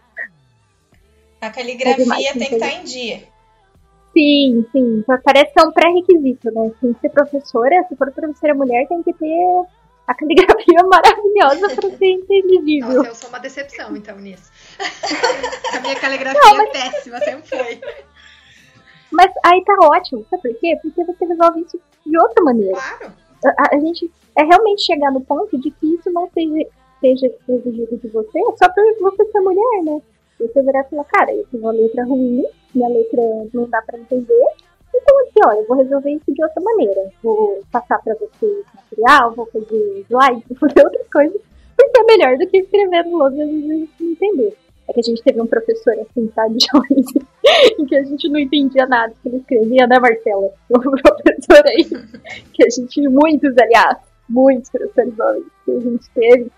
A caligrafia tem que estar tá em dia.
Sim, sim. Parece que é um pré-requisito, né? Tem que ser professora. Se for professora mulher, tem que ter a caligrafia maravilhosa para ser inteligível.
Nossa, eu sou uma decepção, então, nisso. a minha caligrafia Não, mas... é péssima, sempre foi.
Mas aí tá ótimo, sabe por quê? Porque você resolve isso de outra maneira.
Claro.
A, a gente é realmente chegar no ponto de que isso não seja, seja exigido de você só por você ser mulher, né? Você virar e falar, cara, eu tenho uma letra ruim, minha letra não dá para entender. Então, assim, ó, eu vou resolver isso de outra maneira. Vou passar para você material, vou fazer slide, vou fazer outras coisas, porque é melhor do que escrever no logo e às vezes a gente não entender. É que a gente teve um professor assim, sabe, Joyce, em que a gente não entendia nada que ele escrevia, né, Marcela? Um professor aí, que a gente, muitos, aliás, muitos professores homens que a gente teve,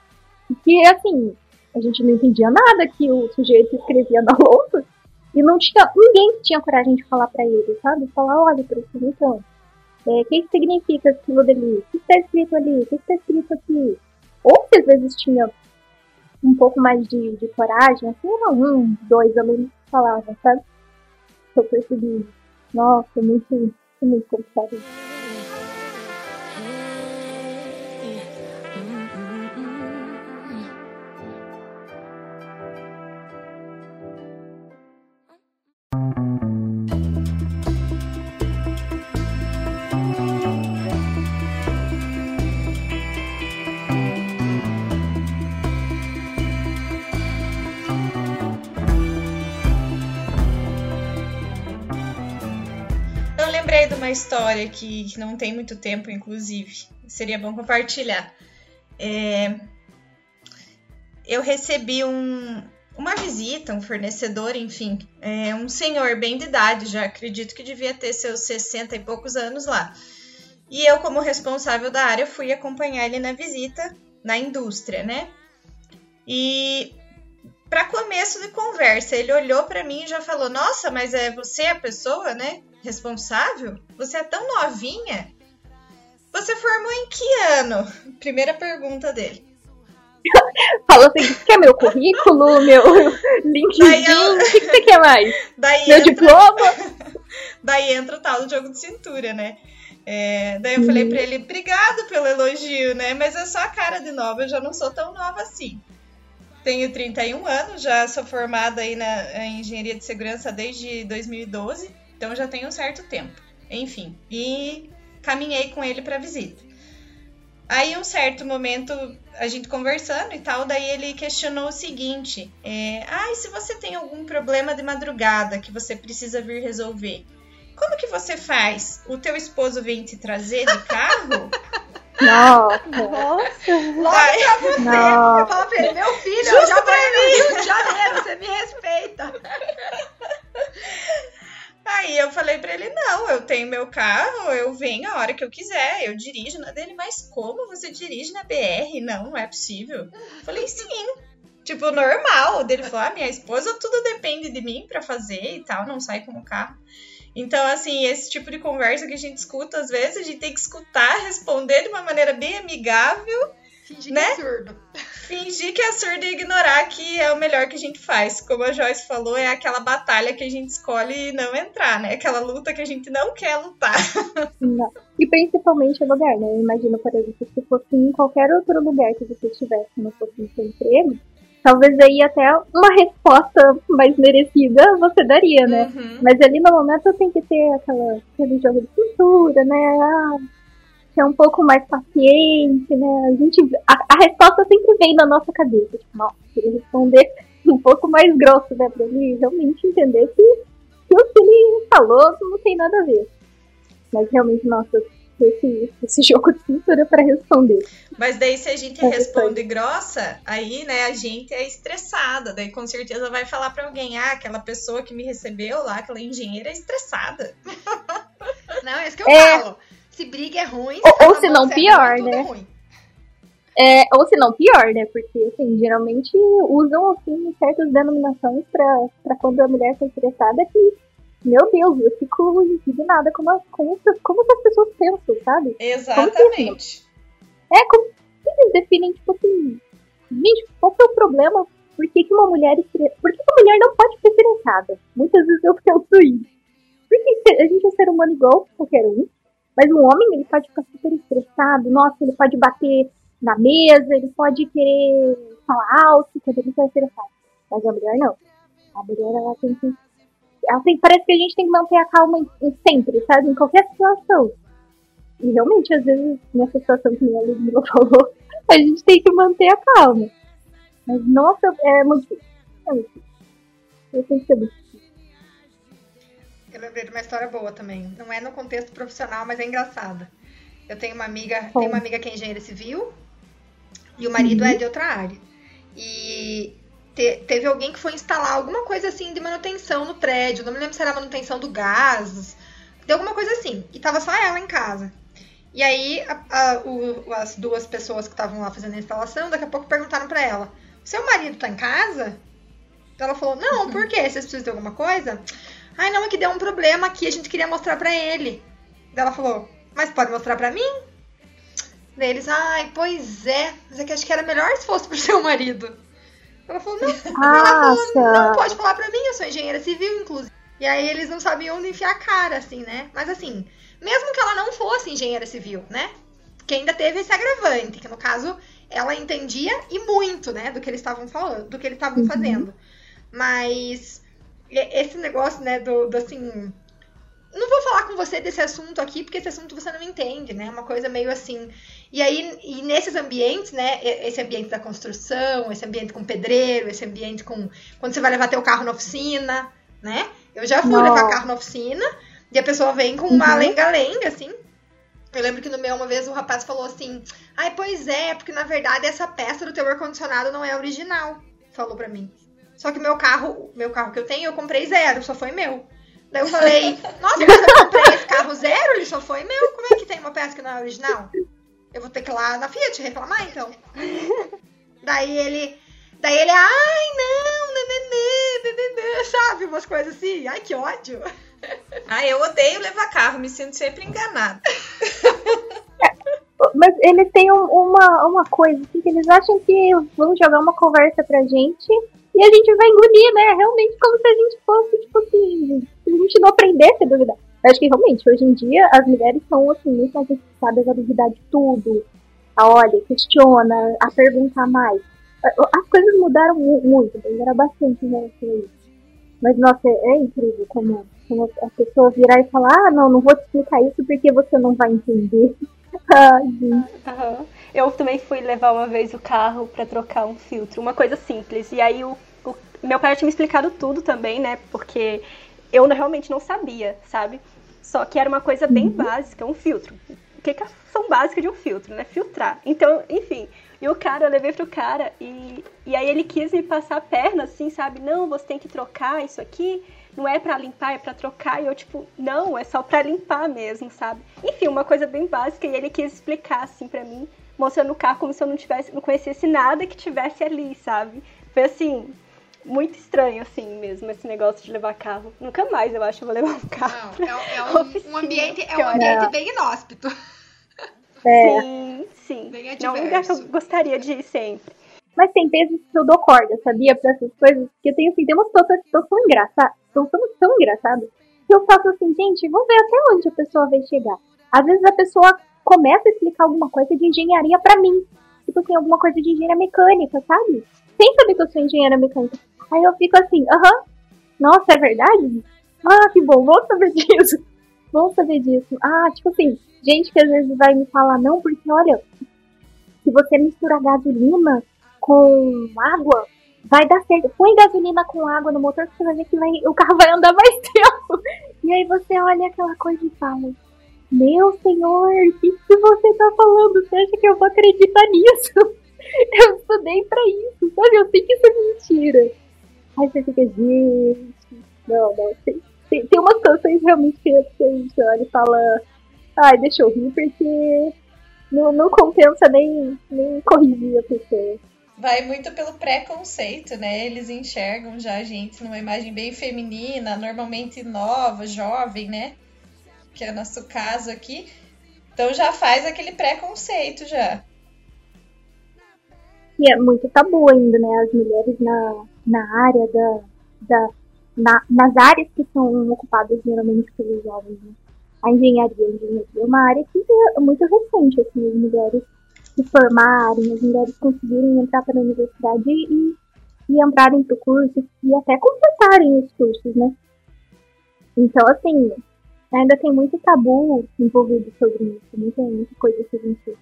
que, assim, a gente não entendia nada que o sujeito escrevia na lousa, e não tinha ninguém que tinha coragem de falar para ele, sabe? Falar, olha, professor, então, é, o que, que significa aquilo dali? O que está escrito ali? O que está escrito aqui? Ou se às vezes tinha um pouco mais de, de coragem, assim, era um, dois alunos que falavam, sabe? Eu percebi, nossa, muito, muito complicado.
Uma história que, que não tem muito tempo, inclusive. Seria bom compartilhar. É, eu recebi um, uma visita, um fornecedor, enfim, é, um senhor bem de idade, já acredito que devia ter seus 60 e poucos anos lá. E eu, como responsável da área, fui acompanhar ele na visita na indústria, né? E para começo de conversa, ele olhou para mim e já falou: Nossa, mas é você a pessoa, né? Responsável? Você é tão novinha? Você formou em que ano? Primeira pergunta dele.
Fala assim, quer meu currículo, meu LinkedIn, eu... o que, que, você quer mais?
Daí
meu
entra...
diploma?
daí entra o tal do jogo de cintura, né? É, daí eu falei pra ele, obrigado pelo elogio, né? Mas é só a cara de nova, eu já não sou tão nova assim. Tenho 31 anos, já sou formada aí na em engenharia de segurança desde 2012. Então já tem um certo tempo. Enfim, e caminhei com ele para visita. Aí, um certo momento, a gente conversando e tal, daí ele questionou o seguinte: é, Ah, e se você tem algum problema de madrugada que você precisa vir resolver? Como que você faz? O teu esposo vem te trazer de carro?
Nossa!
Nossa! Logo pra você! Nossa. Você fala pra ele, meu filho, Justo eu já pra mim! Rio de Janeiro, você me respeita!
Aí eu falei para ele: não, eu tenho meu carro, eu venho a hora que eu quiser, eu dirijo na dele, mas como você dirige na BR? Não, não é possível. Eu falei, sim. Tipo, normal. Ele falou: ah, minha esposa, tudo depende de mim para fazer e tal, não sai com o carro. Então, assim, esse tipo de conversa que a gente escuta, às vezes, a gente tem que escutar, responder de uma maneira bem amigável
Fingir
né?
que é.
Fingir que é surdo e ignorar que é o melhor que a gente faz. Como a Joyce falou, é aquela batalha que a gente escolhe não entrar, né? Aquela luta que a gente não quer lutar.
Não. E principalmente o lugar, né? Eu imagino, por exemplo, se fosse em qualquer outro lugar que você estivesse, não fosse no seu emprego, talvez aí até uma resposta mais merecida você daria, né?
Uhum.
Mas ali no momento tem que ter aquela, aquele jogo de cintura, né? Ah, ser um pouco mais paciente, né? A gente a, a resposta sempre vem na nossa cabeça. Tipo, nossa, queria responder um pouco mais grosso, né? Pra ele realmente entender que, que o que ele falou não tem nada a ver. Mas realmente, nossa, esse, esse jogo de cintura para responder.
Mas daí se a gente é responde grossa, aí, né, a gente é estressada. Daí com certeza vai falar para alguém, ah, aquela pessoa que me recebeu lá, aquela engenheira é estressada.
Não, é isso que eu é... falo se briga é ruim.
Ou, ou se não, pior, é né? É, ou se não, pior, né? Porque, assim, geralmente usam, assim, certas denominações pra, pra quando a mulher tá estressada que, meu Deus, eu fico indignada como, como, como as pessoas pensam, sabe?
Exatamente.
Como é, como eles definem, tipo assim, gente, qual que é o problema? Por que, que uma mulher estressada... Por que, que a mulher não pode ser estressada? Muitas vezes eu penso isso. Porque a gente é ser humano igual qualquer um. Mas um homem, ele pode ficar super estressado, nossa, ele pode bater na mesa, ele pode querer falar alto quando ele está estressado. Mas a mulher não. A mulher, ela tem que. Ela tem, parece que a gente tem que manter a calma em, em sempre, sabe? Em qualquer situação. E realmente, às vezes, nessa situação que a Ludmilla falou, a gente tem que manter a calma. Mas, nossa, é muito difícil. É muito difícil. Eu tenho que ser muito
eu lembrei de uma história boa também. Não é no contexto profissional, mas é engraçada. Eu tenho uma amiga, tenho uma amiga que é engenheira civil e o marido uhum. é de outra área. E te, teve alguém que foi instalar alguma coisa assim de manutenção no prédio. Não me lembro se era manutenção do gás, de alguma coisa assim. E tava só ela em casa. E aí a, a, o, as duas pessoas que estavam lá fazendo a instalação, daqui a pouco perguntaram para ela: "Seu marido tá em casa?" Ela falou: "Não, por quê? Vocês precisam de alguma coisa?" Ai, não, é que deu um problema aqui, a gente queria mostrar pra ele. Daí ela falou, mas pode mostrar pra mim? Daí eles, ai, pois é, mas é que acho que era melhor se fosse pro seu marido. Ela falou, não, ela falou, não pode falar pra mim, eu sou engenheira civil, inclusive. E aí eles não sabiam onde enfiar a cara, assim, né? Mas assim, mesmo que ela não fosse engenheira civil, né? que ainda teve esse agravante, que no caso ela entendia e muito, né, do que eles estavam falando, do que eles estavam uhum. fazendo. Mas esse negócio, né, do, do assim, não vou falar com você desse assunto aqui, porque esse assunto você não entende, né? É uma coisa meio assim. E aí, e nesses ambientes, né? Esse ambiente da construção, esse ambiente com pedreiro, esse ambiente com. Quando você vai levar teu carro na oficina, né? Eu já fui levar carro na oficina e a pessoa vem com uma uhum. lenga-lenga, assim. Eu lembro que no meu, uma vez, o rapaz falou assim: Ai, pois é, porque na verdade essa peça do teu ar-condicionado não é original. Falou pra mim. Só que meu carro, meu carro que eu tenho, eu comprei zero, só foi meu. Daí eu falei, nossa, mas eu comprei esse carro zero, ele só foi meu, como é que tem uma peça que não é original? Eu vou ter que ir lá na Fiat reclamar, então. daí ele. Daí ele, ai, não, nananã, nananã, sabe? Umas coisas assim. Ai, que ódio.
Ai, eu odeio levar carro, me sinto sempre enganada.
Mas eles têm um, uma, uma coisa, assim, que eles acham que vão jogar uma conversa pra gente e a gente vai engolir, né? Realmente como se a gente fosse, tipo assim, se a gente não aprendesse a duvidar. Eu acho que realmente, hoje em dia, as mulheres são assim, muito mais interessadas a duvidar de tudo. A olha, questiona, a perguntar mais. As coisas mudaram muito, era bastante a isso. Mas, nossa, é, é incrível como, como a pessoa virar e falar, ah, não, não vou te explicar isso porque você não vai entender. Ai, gente.
Uhum. Eu também fui levar uma vez o carro para trocar um filtro, uma coisa simples. E aí o, o meu pai tinha me explicado tudo também, né? Porque eu realmente não sabia, sabe? Só que era uma coisa bem básica, um filtro. O que, que é a função básica de um filtro, né? Filtrar. Então, enfim. E o cara, eu levei pro cara e, e aí ele quis me passar a perna, assim, sabe? Não, você tem que trocar isso aqui. Não é para limpar, é para trocar. E eu, tipo, não, é só para limpar mesmo, sabe? Enfim, uma coisa bem básica. E ele quis explicar, assim, para mim, mostrando o carro como se eu não tivesse, não conhecesse nada que tivesse ali, sabe? Foi assim, muito estranho, assim, mesmo, esse negócio de levar carro. Nunca mais, eu acho, eu vou levar um carro.
Não, é, é um, oficina, um, ambiente, é um ambiente bem inóspito.
É. Sim, sim. Bem é um lugar que eu gostaria de ir sempre.
Mas tem vezes que eu dou corda, sabia? Pra essas coisas. Que eu tenho assim, tem umas situações que tão engraçadas. São tão, tão engraçadas. Que eu faço assim, gente, vamos ver até onde a pessoa vai chegar. Às vezes a pessoa começa a explicar alguma coisa de engenharia para mim. Tipo assim, alguma coisa de engenharia mecânica, sabe? Sem saber que eu sou engenheira mecânica. Aí eu fico assim, aham, nossa, é verdade? Ah, que bom, vamos saber disso. Vamos saber disso. Ah, tipo assim, gente que às vezes vai me falar, não, porque olha, se você misturar gasolina com água, vai dar certo. Põe gasolina com água no motor você vai ver que vai, o carro vai andar mais tempo. E aí você olha aquela coisa e fala, meu senhor, o que, que você tá falando? Você acha que eu vou acreditar nisso? Eu estudei pra isso, sabe? Eu sei que isso é mentira. Aí você fica, gente, não, não. Tem, tem, tem umas canções realmente que a gente olha e fala, ai, deixa eu rir, porque não, não compensa nem, nem corrigir a pessoa.
Vai muito pelo preconceito, né? Eles enxergam já a gente numa imagem bem feminina, normalmente nova, jovem, né? Que é nosso caso aqui. Então já faz aquele preconceito já.
E é muito tabu ainda, né? As mulheres na, na área da. da na, nas áreas que são ocupadas geralmente pelos jovens. Né? A engenharia, a engenharia é uma área que é muito recente, assim, as mulheres se formarem, as mulheres conseguirem entrar para a universidade e, e entrarem para o curso e até completarem os cursos, né? Então, assim, ainda tem muito tabu envolvido sobre isso, muita, muita coisa que a gente,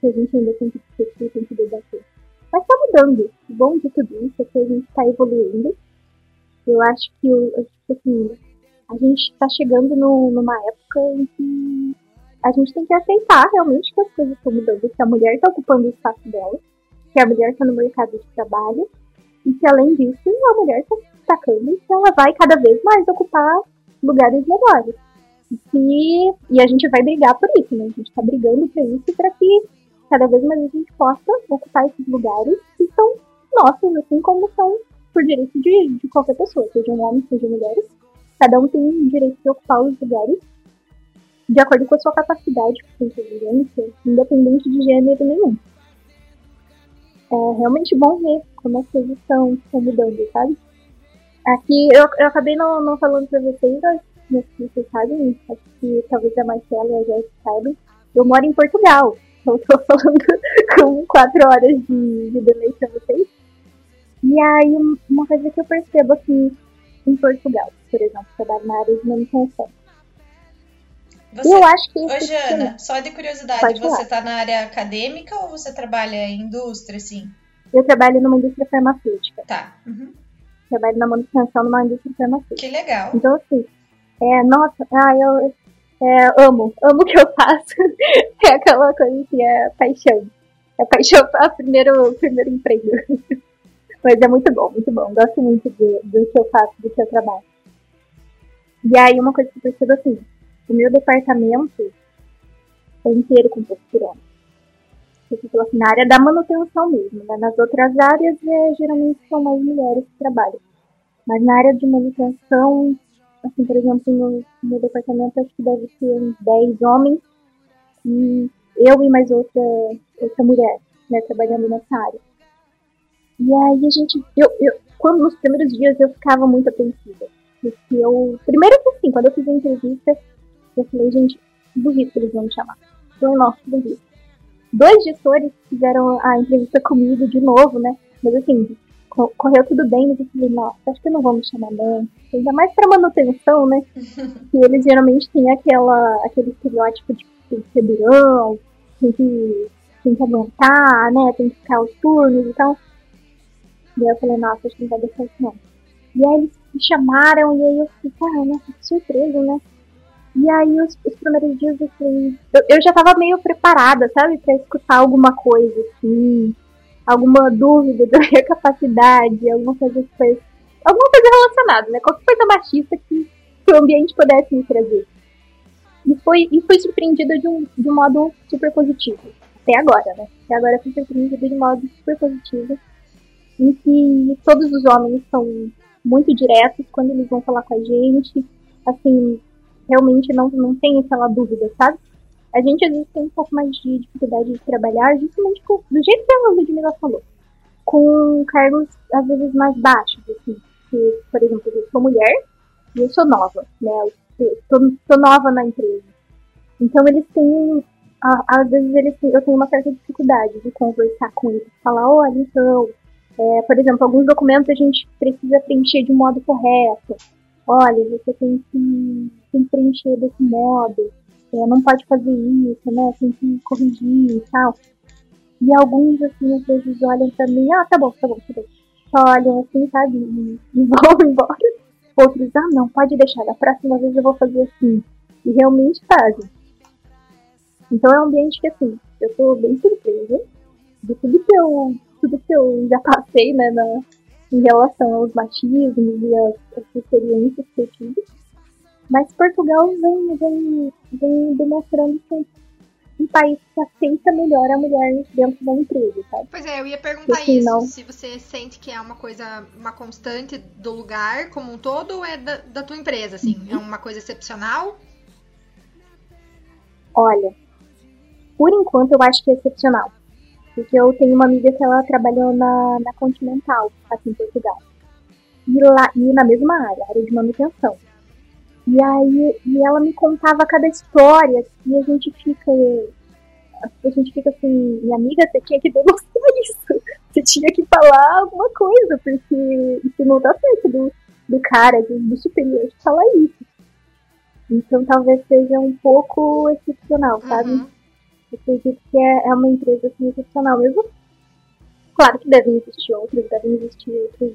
que a gente ainda tem que discutir, tem que debater. Mas tá mudando. O bom de tudo isso é que a gente tá evoluindo. Eu acho que o, assim, a gente tá chegando no, numa época em que a gente tem que aceitar realmente que as coisas estão mudando, que a mulher está ocupando o espaço dela, que a mulher está no mercado de trabalho, e que além disso, a mulher está destacando e que ela vai cada vez mais ocupar lugares melhores. E, e a gente vai brigar por isso, né? A gente está brigando por isso para que cada vez mais a gente possa ocupar esses lugares que são nossos, assim como são por direito de, de qualquer pessoa, sejam homens, sejam mulheres. Cada um tem o direito de ocupar os lugares de acordo com a sua capacidade, com inteligência, independente de gênero nenhum. É realmente bom ver como as coisas estão mudando, sabe? Aqui eu, eu acabei não, não falando pra vocês, mas vocês sabem, acho que talvez a Marcela e a Jéssica saibam, eu moro em Portugal. Eu tô falando com quatro horas de, de delay pra vocês. E aí, uma coisa que eu percebo aqui em Portugal, por exemplo, trabalho na área de manutenção.
Você, eu acho que. Ô, Jana, só de curiosidade, você tá na área acadêmica ou você trabalha em indústria, assim?
Eu trabalho numa indústria farmacêutica.
Tá. Uhum.
Trabalho na manutenção numa indústria farmacêutica.
Que legal.
Então, assim, é, nossa, ah, eu é, amo, amo o que eu faço. é aquela coisa que é paixão. É paixão para o primeiro, primeiro emprego. Mas é muito bom, muito bom. Gosto muito do, do que eu faço, do que eu trabalho. E aí, uma coisa que eu percebo assim, o meu departamento é inteiro com homens. Assim, na área da manutenção mesmo, né? Nas outras áreas, é, geralmente são mais mulheres que trabalham. Mas na área de manutenção, assim, por exemplo, no, meu departamento, acho que deve ter uns 10 homens e eu e mais outra, outra mulher, né, trabalhando nessa área. E aí a gente, eu, eu, quando nos primeiros dias eu ficava muito apreensiva. Porque eu, primeiro que assim, quando eu fiz a entrevista, eu falei, gente, duvido que eles vão me chamar. Falei, nossa, duvido. Dois gestores fizeram a entrevista comigo de novo, né? Mas assim, correu tudo bem, mas eu falei, nossa, acho que não me chamar não. Ainda mais pra manutenção, né? que eles geralmente têm aquela, aquele estereótipo de tem que ser durão, tem que, tem que aguentar, né? Tem que ficar os turnos e tal. E aí eu falei, nossa, acho que não vai dar certo não. E aí eles me chamaram e aí eu fiquei, cara, nossa, que surpresa, né? E aí os, os primeiros dias assim, eu, eu já tava meio preparada, sabe, pra escutar alguma coisa, assim, alguma dúvida da minha capacidade, alguma coisa que foi, alguma coisa relacionada, né? Qualquer coisa machista que, que o ambiente pudesse me trazer. E foi, e fui surpreendida de um, de um modo super positivo. Até agora, né? Até agora fui surpreendida de um modo super positivo. Em que todos os homens são muito diretos quando eles vão falar com a gente. Assim, realmente não, não tem aquela dúvida, sabe? A gente às vezes tem um pouco mais de dificuldade de trabalhar justamente com, do jeito que a Ludmilla falou, com cargos às vezes mais baixos, assim. Que, por exemplo, eu sou mulher e eu sou nova, né? Eu sou, sou nova na empresa. Então eles têm, às vezes eles têm, eu tenho uma certa dificuldade de conversar com eles, falar, olha, então, é, por exemplo, alguns documentos a gente precisa preencher de um modo correto. Olha, você tem que, tem que preencher desse modo. É, não pode fazer isso, né? Tem que corrigir e tal. E alguns, assim, às vezes olham pra mim, ah, tá bom, tá bom, tá bom. Só olham assim, sabe? E, e vão embora. Outros, ah, não, pode deixar, da próxima vez eu vou fazer assim. E realmente fazem. Então é um ambiente que, assim, eu tô bem surpresa de tudo que eu tudo que eu já passei, né, na, em relação aos machismos e as, as experiências que eu tive. Mas Portugal vem, vem, vem demonstrando que um país que aceita melhor a mulher dentro da empresa, sabe?
Pois é, eu ia perguntar Porque isso, não... se você sente que é uma coisa, uma constante do lugar como um todo ou é da, da tua empresa, assim? Uhum. É uma coisa excepcional?
Olha, por enquanto eu acho que é excepcional. Porque eu tenho uma amiga que ela trabalhou na, na Continental, aqui em Portugal. E, lá, e na mesma área, área de manutenção. E aí e ela me contava cada história e a gente fica. A gente fica assim, minha amiga, você tinha que demonstrar isso. Você tinha que falar alguma coisa, porque isso não dá certo do, do cara, do, do superior, de falar isso. Então talvez seja um pouco excepcional, sabe? Uhum acredito que é, é uma empresa assim, excepcional mesmo. Claro que devem existir outras, devem existir outros,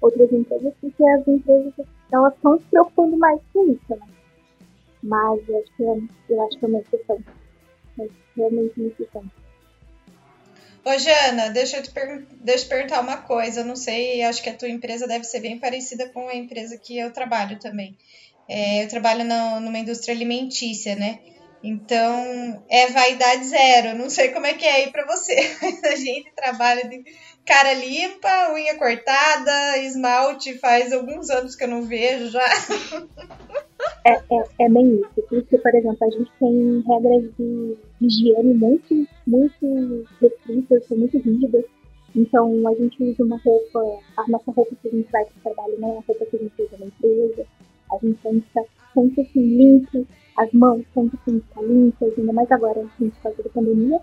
outras empresas, porque as empresas elas estão se preocupando mais com isso, né? Mas eu acho que é, eu acho que é uma exceção. É realmente uma exceção.
Ô, Jana, deixa eu, te deixa eu perguntar uma coisa. Eu não sei, acho que a tua empresa deve ser bem parecida com a empresa que eu trabalho também. É, eu trabalho no, numa indústria alimentícia, né? Então, é vaidade zero. Não sei como é que é aí para você. a gente trabalha cara limpa, unha cortada, esmalte, faz alguns anos que eu não vejo já.
É, é, é bem isso. Porque, por exemplo, a gente tem regras de higiene muito, muito restritas, são muito rígidas. Então, a gente usa uma roupa, a nossa roupa que a gente vai para o trabalho não é a roupa que a gente usa na empresa. A gente tem que estar sempre assim, limpo, as mãos sempre assim, ficar limpas, ainda mais agora, assim, por causa da pandemia.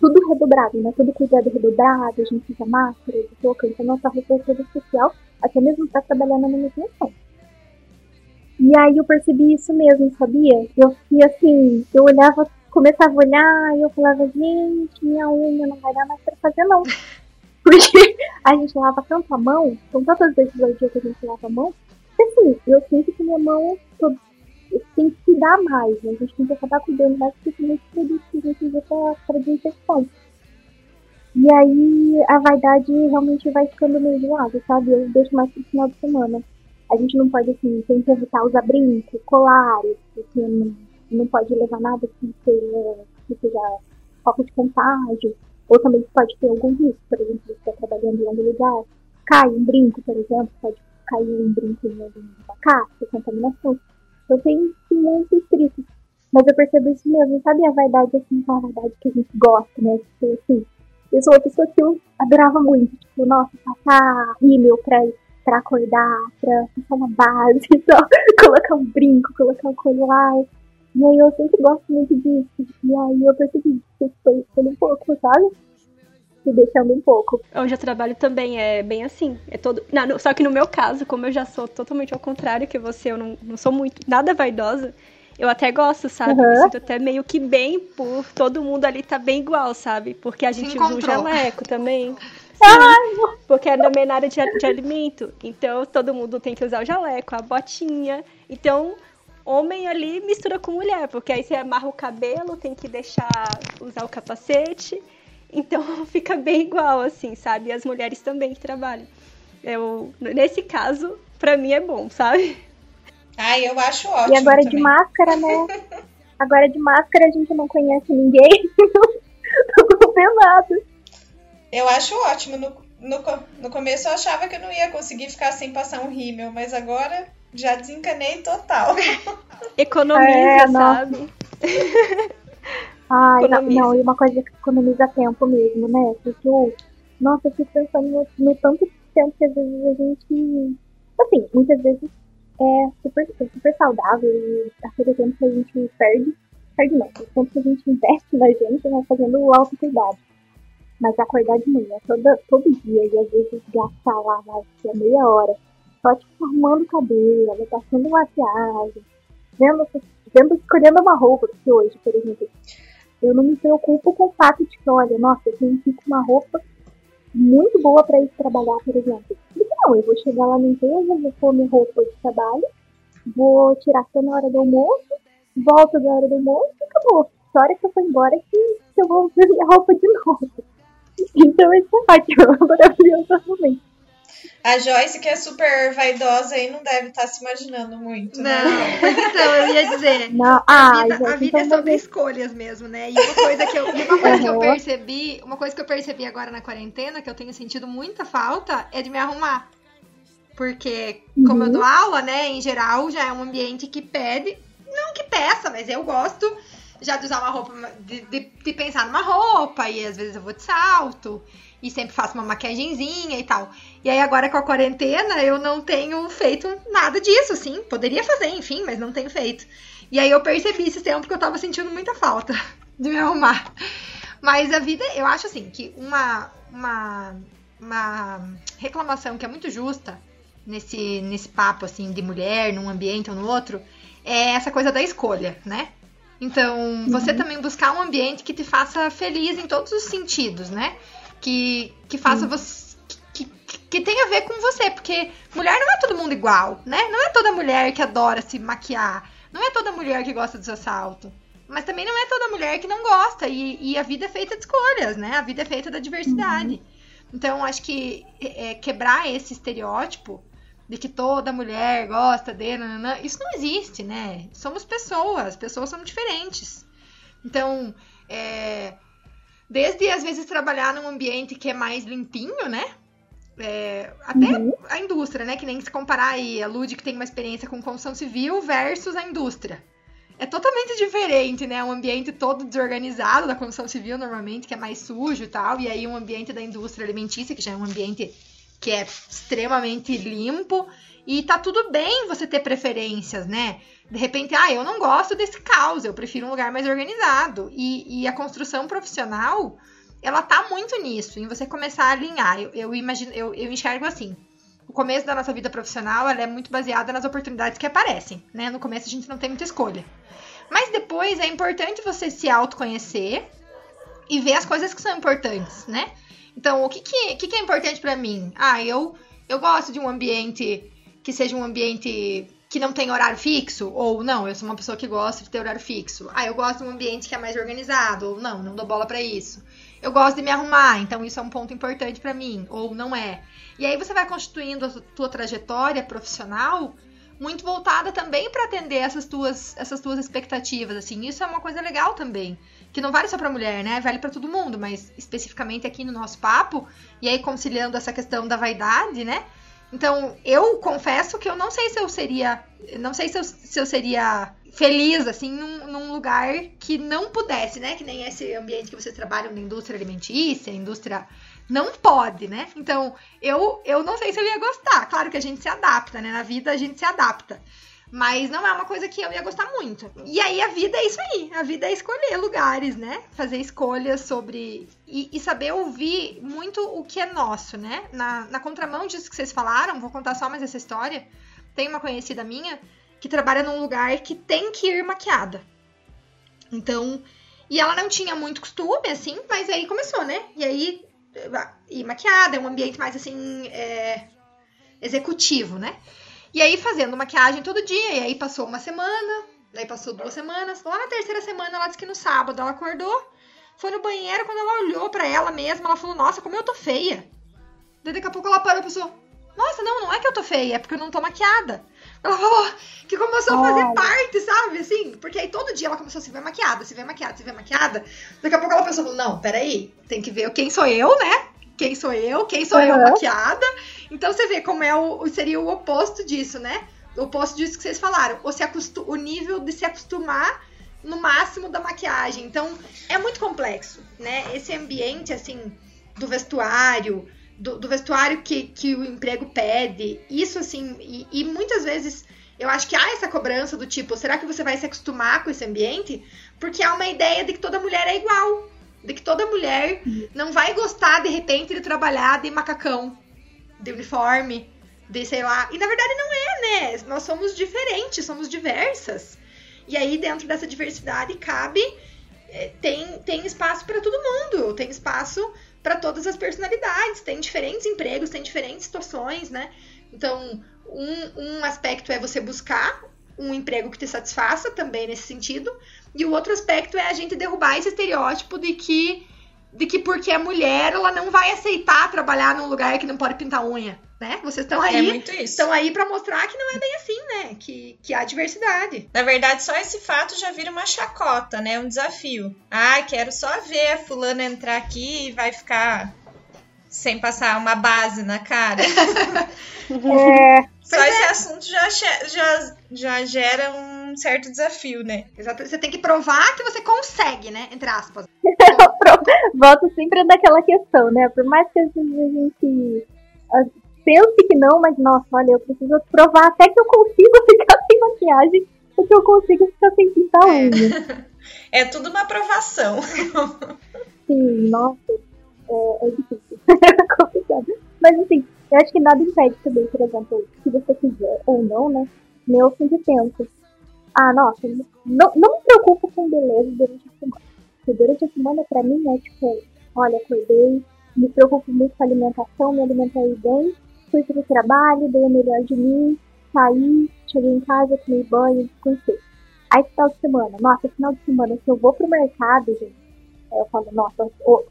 Tudo redobrado, né? Todo cuidado redobrado, a gente usa máscara, de touca, então nossa roupa é toda especial, até mesmo para trabalhar na manutenção. E aí eu percebi isso mesmo, sabia? Eu fiquei assim, eu olhava, começava a olhar e eu falava, gente, minha unha não vai dar mais pra fazer não. Porque a gente lava tanto a mão, são tantas vezes ao dia que a gente lava a mão, que assim, eu sinto que minha mão tem que cuidar mais, né? A gente tem que acabar cuidando mais porque tem muitos produtos que a gente usa pra desinfecção. E aí a vaidade realmente vai ficando meio de lado, sabe? Eu deixo mais pro final de semana. A gente não pode, assim, tem que evitar usar brinco, colares, porque não, não pode levar nada que seja, que seja foco de contágio. Ou também pode ter algum risco, por exemplo, você está trabalhando em algum lugar, cai um brinco, por exemplo, pode cair um brinco em alguma caixa, contaminação. Eu tenho muito estrito. Mas eu percebo isso mesmo, sabe? A vaidade, assim, a vaidade que a gente gosta, né? Tipo, assim, eu sou uma pessoa que eu adorava muito. Tipo, nossa, passar rímel pra, pra acordar, pra passar uma base, só, colocar um brinco, colocar um colar. E aí eu sempre gosto muito disso. E aí eu percebi que foi, foi um pouco, sabe? Se deixando um pouco.
Onde eu trabalho também é bem assim. É todo. Não, só que no meu caso, como eu já sou totalmente ao contrário que você, eu não, não sou muito nada vaidosa. Eu até gosto, sabe? Uhum. Me sinto até meio que bem por todo mundo ali tá bem igual, sabe? Porque a gente usa um jaleco também. Sim, porque é também na área de, de alimento. Então todo mundo tem que usar o jaleco, a botinha. Então homem ali mistura com mulher, porque aí você amarra o cabelo, tem que deixar usar o capacete. Então fica bem igual, assim, sabe? E as mulheres também que trabalham. Eu, nesse caso, pra mim é bom, sabe?
Ai, eu acho ótimo.
E agora
também.
de máscara, né? agora de máscara a gente não conhece ninguém. vê nada.
Eu acho ótimo. No, no, no começo eu achava que eu não ia conseguir ficar sem passar um rímel, mas agora já desencanei total.
Economiza, é, sabe?
Ai, não, não, e uma coisa que economiza tempo mesmo, né? Porque, nossa, eu fico pensando no, no tanto tempo que às vezes a gente. Assim, muitas vezes é super, é super saudável e aquele tempo que a gente perde, perde não, o tempo que a gente investe na gente, né, fazendo o autocuidado. Mas acordar de manhã toda, todo dia e às vezes gastar lá mais que meia hora, só tipo arrumando o cabelo, passando maquiagem, vendo, vendo, escolhendo uma roupa, porque hoje, por exemplo, eu não me preocupo com o fato de que, olha, nossa, eu tenho que ir com uma roupa muito boa para ir trabalhar, por exemplo. Porque não, eu vou chegar lá na empresa, vou pôr minha roupa de trabalho, vou tirar só na hora do almoço, volto da hora do almoço e acabou. Só hora que eu for embora que, eu vou ver minha roupa de novo. Então esse é ótimo, maravilhoso também.
A Joyce, que é super vaidosa aí, não deve estar tá se imaginando muito.
Né? Não, mas então, eu ia dizer.
Não,
ah, a vida, a vida é sobre escolhas mesmo, né? E uma coisa que eu, uma coisa que eu percebi, uma coisa que eu percebi agora na quarentena, que eu tenho sentido muita falta, é de me arrumar. Porque, como uhum. eu dou aula, né, em geral, já é um ambiente que pede, não que peça, mas eu gosto já de usar uma roupa, de, de, de pensar numa roupa, e às vezes eu vou de salto e sempre faço uma maquiagemzinha e tal. E aí agora com a quarentena eu não tenho feito nada disso, assim. Poderia fazer, enfim, mas não tenho feito. E aí eu percebi esse tempo que eu tava sentindo muita falta de me arrumar. Mas a vida, eu acho assim, que uma, uma, uma reclamação que é muito justa nesse, nesse papo assim de mulher, num ambiente ou no outro, é essa coisa da escolha, né? Então, você uhum. também buscar um ambiente que te faça feliz em todos os sentidos, né? Que, que faça você. Que, que, que tenha a ver com você, porque mulher não é todo mundo igual, né? Não é toda mulher que adora se maquiar, não é toda mulher que gosta de assalto. Mas também não é toda mulher que não gosta. E, e, a vida é feita de escolhas, né? A vida é feita da diversidade. Uhum. Então, acho que é, quebrar esse estereótipo de que toda mulher gosta de. Isso não existe, né? Somos pessoas, pessoas são diferentes. Então, é, Desde, às vezes, trabalhar num ambiente que é mais limpinho, né? É, até uhum. a indústria, né? Que nem se comparar aí a Lud, que tem uma experiência com construção civil, versus a indústria. É totalmente diferente, né? Um ambiente todo desorganizado da construção civil, normalmente, que é mais sujo e tal. E aí um ambiente da indústria alimentícia, que já é um ambiente que é extremamente limpo. E tá tudo bem você ter preferências, né? De repente, ah, eu não gosto desse caos, eu prefiro um lugar mais organizado. E, e a construção profissional, ela tá muito nisso, em você começar a alinhar. Eu, eu imagino, eu, eu enxergo assim. O começo da nossa vida profissional, ela é muito baseada nas oportunidades que aparecem, né? No começo a gente não tem muita escolha. Mas depois é importante você se autoconhecer e ver as coisas que são importantes, né? Então, o que, que, que, que é importante para mim? Ah, eu, eu gosto de um ambiente que seja um ambiente que não tem horário fixo, ou não, eu sou uma pessoa que gosta de ter horário fixo. Ah, eu gosto de um ambiente que é mais organizado, ou não, não dou bola para isso. Eu gosto de me arrumar, então isso é um ponto importante para mim, ou não é. E aí você vai constituindo a tua trajetória profissional muito voltada também para atender essas tuas, essas tuas expectativas, assim. Isso é uma coisa legal também, que não vale só para mulher, né? Vale para todo mundo, mas especificamente aqui no nosso papo, e aí conciliando essa questão da vaidade, né? Então, eu confesso que eu não sei se eu seria, não sei se eu, se eu seria feliz, assim, num, num, lugar que não pudesse, né? Que nem esse ambiente que vocês trabalham na indústria alimentícia, indústria não pode, né? Então, eu, eu não sei se eu ia gostar. Claro que a gente se adapta, né? Na vida a gente se adapta. Mas não é uma coisa que eu ia gostar muito. E aí a vida é isso aí. A vida é escolher lugares, né? Fazer escolhas sobre. E, e saber ouvir muito o que é nosso, né? Na, na contramão disso que vocês falaram, vou contar só mais essa história. Tem uma conhecida minha que trabalha num lugar que tem que ir maquiada. Então. E ela não tinha muito costume, assim, mas aí começou, né? E aí e maquiada, é um ambiente mais assim é, executivo, né? E aí fazendo maquiagem todo dia, e aí passou uma semana, daí passou duas semanas, lá na terceira semana ela disse que no sábado ela acordou, foi no banheiro, quando ela olhou para ela mesma, ela falou, nossa, como eu tô feia. Daí daqui a pouco ela parou e pensou, nossa, não, não é que eu tô feia, é porque eu não tô maquiada. Ela falou que começou a fazer parte, sabe? Assim, porque aí todo dia ela começou a se ver maquiada, se ver maquiada, se ver maquiada. Daqui a pouco ela pensou, não, peraí, tem que ver quem sou eu, né? Quem sou eu, quem sou uhum. eu maquiada. Então você vê como é o, seria o oposto disso, né? O oposto disso que vocês falaram. Ou se o nível de se acostumar no máximo da maquiagem. Então, é muito complexo, né? Esse ambiente, assim, do vestuário, do, do, vestuário que, que o emprego pede. Isso, assim, e, e, muitas vezes eu acho que há essa cobrança do tipo, será que você vai se acostumar com esse ambiente? Porque há uma ideia de que toda mulher é igual. De que toda mulher não vai gostar, de repente, de trabalhar de macacão, de uniforme, de sei lá. E na verdade não é, né? Nós somos diferentes, somos diversas. E aí, dentro dessa diversidade, cabe. Eh, tem, tem espaço para todo mundo, tem espaço para todas as personalidades. Tem diferentes empregos, tem diferentes situações, né? Então, um, um aspecto é você buscar um emprego que te satisfaça também nesse sentido. E o outro aspecto é a gente derrubar esse estereótipo de que de que porque é mulher ela não vai aceitar trabalhar num lugar que não pode pintar unha, né? Vocês estão é aí, estão aí para mostrar que não é bem assim, né? Que, que há diversidade.
Na verdade, só esse fato já vira uma chacota, né? Um desafio. Ah, quero só ver a fulana entrar aqui e vai ficar sem passar uma base na cara.
é.
Só esse é. assunto já, já, já gera um certo desafio, né?
Exato. Você tem que provar que você consegue, né? Entre aspas.
Volto sempre daquela questão, né? Por mais que às vezes a gente pense que não, mas nossa, olha, eu preciso provar até que eu consigo ficar sem maquiagem, porque eu consigo ficar sem pintar é. unha.
É tudo uma aprovação.
Sim, nossa, é, é difícil. é complicado. Mas assim, eu acho que nada impede também, por exemplo, se você quiser ou não, né? Meu fim de tempo. Ah, nossa, não, não me preocupo com beleza durante a semana. Porque durante a semana, pra mim, é tipo, olha, acordei, me preocupo muito com a alimentação, me alimentei bem, fui pro trabalho, dei o melhor de mim, saí, cheguei em casa, tomei banho, descansei. Aí final de semana, nossa, final de semana, se eu vou pro mercado, gente, aí eu falo, nossa,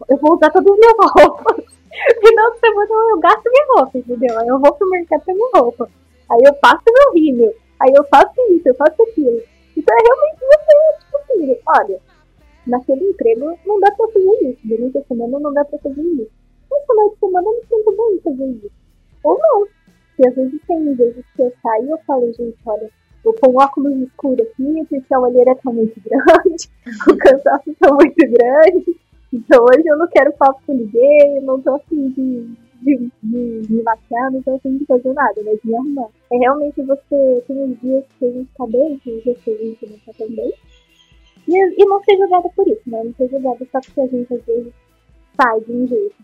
eu vou usar todas as minhas roupas. Final de semana eu gasto minha roupa, entendeu? Aí eu vou pro mercado com minha roupa. Aí eu passo meu rímel. Aí eu faço isso, eu faço aquilo. Então é realmente você, tipo assim, olha, naquele emprego não dá pra fazer isso. Durante a semana não dá pra fazer isso. No final de semana eu me sinto bem fazer isso. Ou não. Porque às vezes tem vezes que eu saio e eu falo, gente, olha, eu ponho óculos escuros aqui porque a olheira tá muito grande, o cansaço tá muito grande. Então hoje eu não quero papo com ninguém, não tô afim de, de, de me maquiar, não tô afim de fazer nada, mas me arrumar. É realmente você tem uns dias que a gente tá bem, tem uns dias que a gente não tá tão bem. E, e não ser julgada por isso, né? Não ser julgada só porque a gente às vezes faz de um jeito.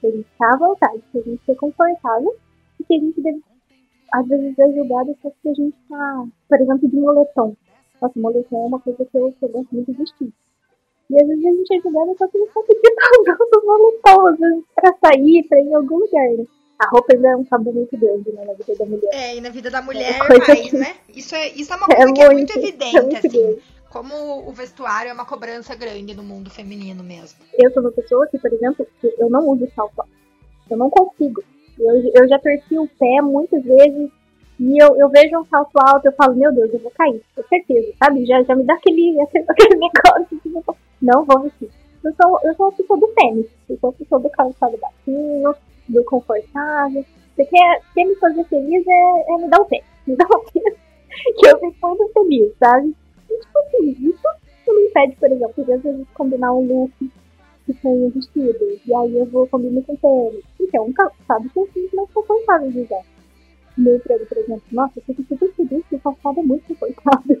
Que a gente tá à vontade, que a gente ser confortável e que a gente deve, às vezes, é julgada só porque a gente tá, por exemplo, de moletom. Nossa, moletom é uma coisa que eu, que eu gosto muito de vestir. E às vezes a gente é julgada só porque a gente tá usando moletom, às vezes pra sair, pra ir em algum lugar, né? A roupa ainda é um tabu muito grande né, na vida da mulher.
É, e na vida da mulher é mais, que... né? Isso é, isso é uma é coisa é que é muito, muito evidente, é muito assim. Grande. Como o vestuário é uma cobrança grande no mundo feminino mesmo.
Eu sou uma pessoa que, por exemplo, que eu não uso salto alto. Eu não consigo. Eu, eu já torci o pé muitas vezes e eu, eu vejo um salto alto eu falo, meu Deus, eu vou cair, com certeza, sabe? Já, já me dá aquele, aquele negócio de não vou vestir. Eu sou, eu sou a pessoa do tênis, eu sou a pessoa do calçado baixinho, do confortável. Você quer, quer me fazer feliz é, é me dar o tênis. Me dá o tênis que eu fico muito feliz, sabe? E, tipo assim, isso não me impede, por exemplo, de às vezes combinar um look que tem um vestido. E aí eu vou combinar com tênis. É um calçado que eu sinto mais confortável de usar. Meu emprego, por exemplo, nossa, eu fico super feliz que o calçado é muito confortável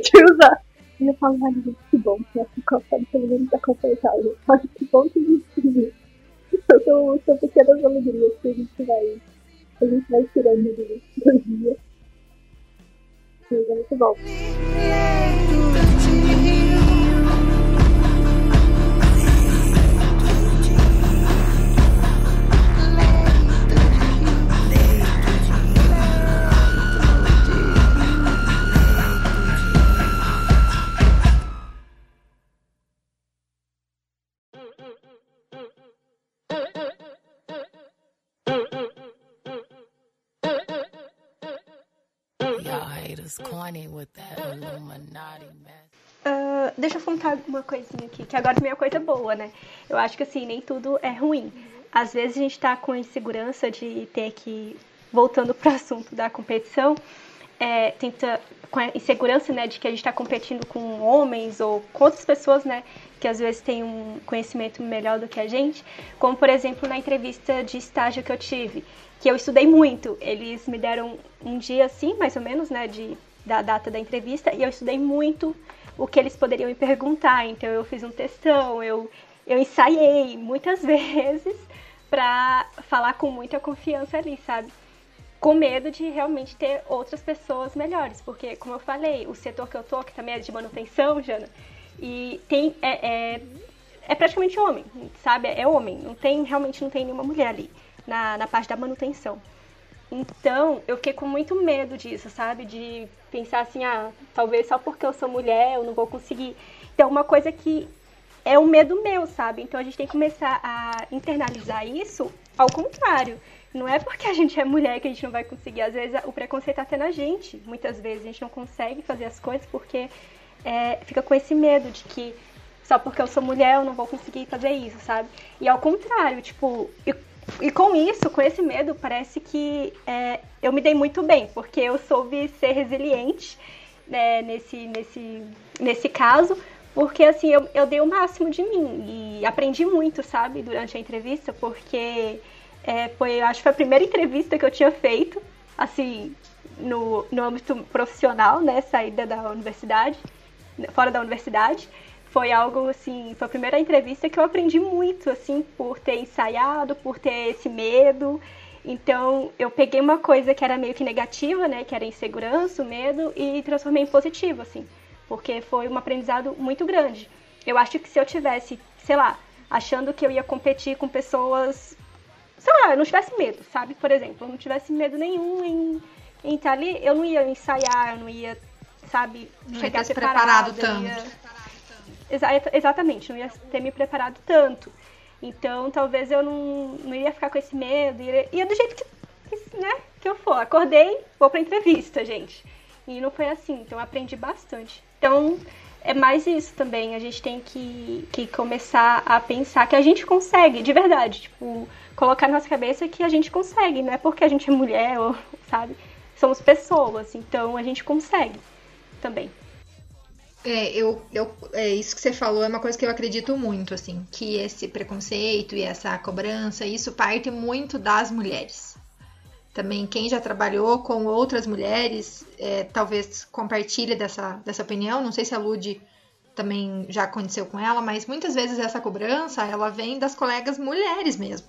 de usar. E eu falo, ai, gente, que bom que essa calçada pelo menos tá confortável. Mas que bom que a gente são, são, são pequenas alegrias que a gente vai, a gente vai tirando do, do dia. E é muito bom.
Uh, deixa eu contar uma coisinha aqui, que agora é uma coisa boa, né? Eu acho que assim, nem tudo é ruim. Às vezes a gente tá com a insegurança de ter que, voltando pro assunto da competição, é, tenta, com a insegurança, né, de que a gente está competindo com homens ou com outras pessoas, né, que às vezes têm um conhecimento melhor do que a gente, como por exemplo na entrevista de estágio que eu tive, que eu estudei muito. Eles me deram um dia assim, mais ou menos, né, de da data da entrevista e eu estudei muito o que eles poderiam me perguntar. Então eu fiz um textão, eu, eu ensaiei muitas vezes para falar com muita confiança ali, sabe? Com medo de realmente ter outras pessoas melhores, porque como eu falei, o setor que eu tô, que também é de manutenção, Jana, e tem é, é, é praticamente homem, sabe? É homem, não tem realmente não tem nenhuma mulher ali na, na parte da manutenção. Então, eu fiquei com muito medo disso, sabe? De pensar assim, ah, talvez só porque eu sou mulher eu não vou conseguir. Então, uma coisa que é um medo meu, sabe? Então, a gente tem que começar a internalizar isso ao contrário. Não é porque a gente é mulher que a gente não vai conseguir. Às vezes, o preconceito tá até na gente. Muitas vezes, a gente não consegue fazer as coisas porque é, fica com esse medo de que só porque eu sou mulher eu não vou conseguir fazer isso, sabe? E ao contrário, tipo, eu e com isso, com esse medo, parece que é, eu me dei muito bem, porque eu soube ser resiliente né, nesse, nesse, nesse caso, porque assim, eu, eu dei o máximo de mim e aprendi muito, sabe, durante a entrevista, porque é, foi, acho que foi a primeira entrevista que eu tinha feito, assim, no, no âmbito profissional, né, saída da universidade, fora da universidade foi algo assim, foi a primeira entrevista que eu aprendi muito, assim, por ter ensaiado, por ter esse medo. Então, eu peguei uma coisa que era meio que negativa, né, que era insegurança, medo, e transformei em positivo, assim, porque foi um aprendizado muito grande. Eu acho que se eu tivesse, sei lá, achando que eu ia competir com pessoas, sei lá, eu não tivesse medo, sabe? Por exemplo, eu não tivesse medo nenhum em, em estar ali, eu não ia ensaiar, eu não ia, sabe,
não chegar ia preparado tanto. Ia
Exa exatamente, não ia ter me preparado tanto. Então, talvez eu não, não ia ficar com esse medo. Ia, ia do jeito que, né, que eu for. Acordei, vou pra entrevista, gente. E não foi assim. Então, aprendi bastante. Então, é mais isso também. A gente tem que, que começar a pensar que a gente consegue, de verdade. Tipo, colocar na nossa cabeça que a gente consegue. Não é porque a gente é mulher, ou, sabe? Somos pessoas. Então, a gente consegue também.
É, eu, eu, é, isso que você falou é uma coisa que eu acredito muito, assim, que esse preconceito e essa cobrança, isso parte muito das mulheres. Também quem já trabalhou com outras mulheres, é, talvez compartilhe dessa, dessa opinião. Não sei se a Lud também já aconteceu com ela, mas muitas vezes essa cobrança, ela vem das colegas mulheres mesmo.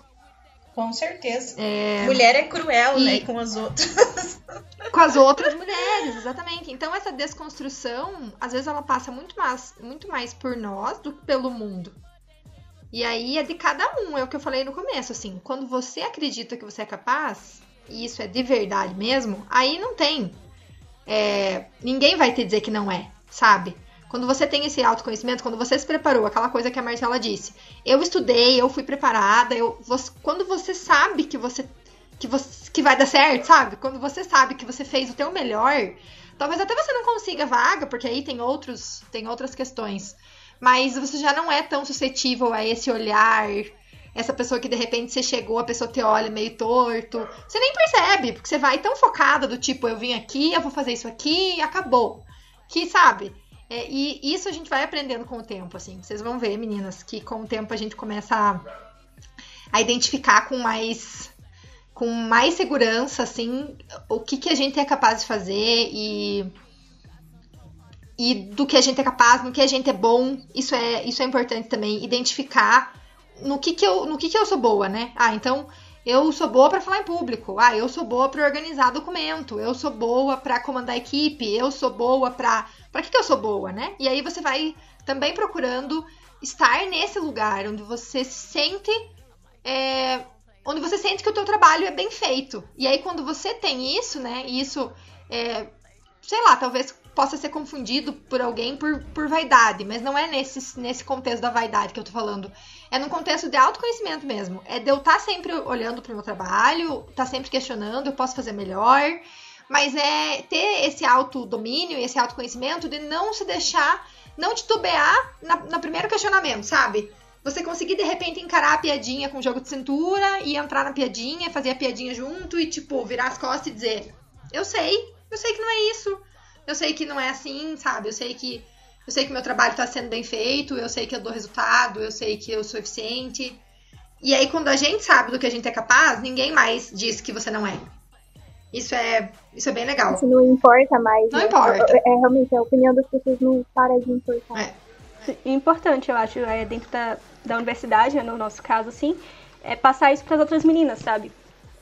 Com certeza. É... Mulher é cruel, e... né, com as outras.
com as outras mulheres, exatamente. Então essa desconstrução, às vezes ela passa muito mais, muito mais por nós do que pelo mundo. E aí é de cada um, é o que eu falei no começo, assim, quando você acredita que você é capaz, e isso é de verdade mesmo, aí não tem. É, ninguém vai te dizer que não é, sabe? Quando você tem esse autoconhecimento, quando você se preparou, aquela coisa que a Marcela disse, eu estudei, eu fui preparada, eu, você, quando você sabe que você, que você que vai dar certo, sabe? Quando você sabe que você fez o teu melhor, talvez até você não consiga vaga, porque aí tem outros, tem outras questões. Mas você já não é tão suscetível a esse olhar, essa pessoa que de repente você chegou, a pessoa te olha meio torto. Você nem percebe, porque você vai tão focada do tipo, eu vim aqui, eu vou fazer isso aqui e acabou. Que, sabe? É, e isso a gente vai aprendendo com o tempo, assim. Vocês vão ver, meninas, que com o tempo a gente começa a, a identificar com mais com mais segurança, assim, o que, que a gente é capaz de fazer e e do que a gente é capaz, no que a gente é bom. Isso é isso é importante também identificar no que que eu no que que eu sou boa, né? Ah, então eu sou boa para falar em público. Ah, eu sou boa para organizar documento. Eu sou boa para comandar equipe. Eu sou boa para para que, que eu sou boa, né? E aí você vai também procurando estar nesse lugar onde você se sente. É, onde você sente que o teu trabalho é bem feito. E aí, quando você tem isso, né? Isso, é, sei lá, talvez possa ser confundido por alguém por, por vaidade, mas não é nesse, nesse contexto da vaidade que eu tô falando. É num contexto de autoconhecimento mesmo. É de eu estar tá sempre olhando pro meu trabalho, estar tá sempre questionando, eu posso fazer melhor mas é ter esse autodomínio esse autoconhecimento de não se deixar, não titubear na, no primeiro questionamento, sabe? Você conseguir de repente encarar a piadinha com jogo de cintura e entrar na piadinha, fazer a piadinha junto e tipo virar as costas e dizer: "Eu sei, eu sei que não é isso. Eu sei que não é assim, sabe? Eu sei que eu sei que meu trabalho está sendo bem feito, eu sei que eu dou resultado, eu sei que eu sou eficiente. E aí, quando a gente sabe do que a gente é capaz, ninguém mais diz que você não é. Isso é, isso é bem legal.
Isso não importa mais.
Não né? importa.
É, é, realmente a opinião das pessoas não para de importar. É.
Importante, eu acho, é dentro da, da universidade, né, no nosso caso, assim, é passar isso para as outras meninas, sabe?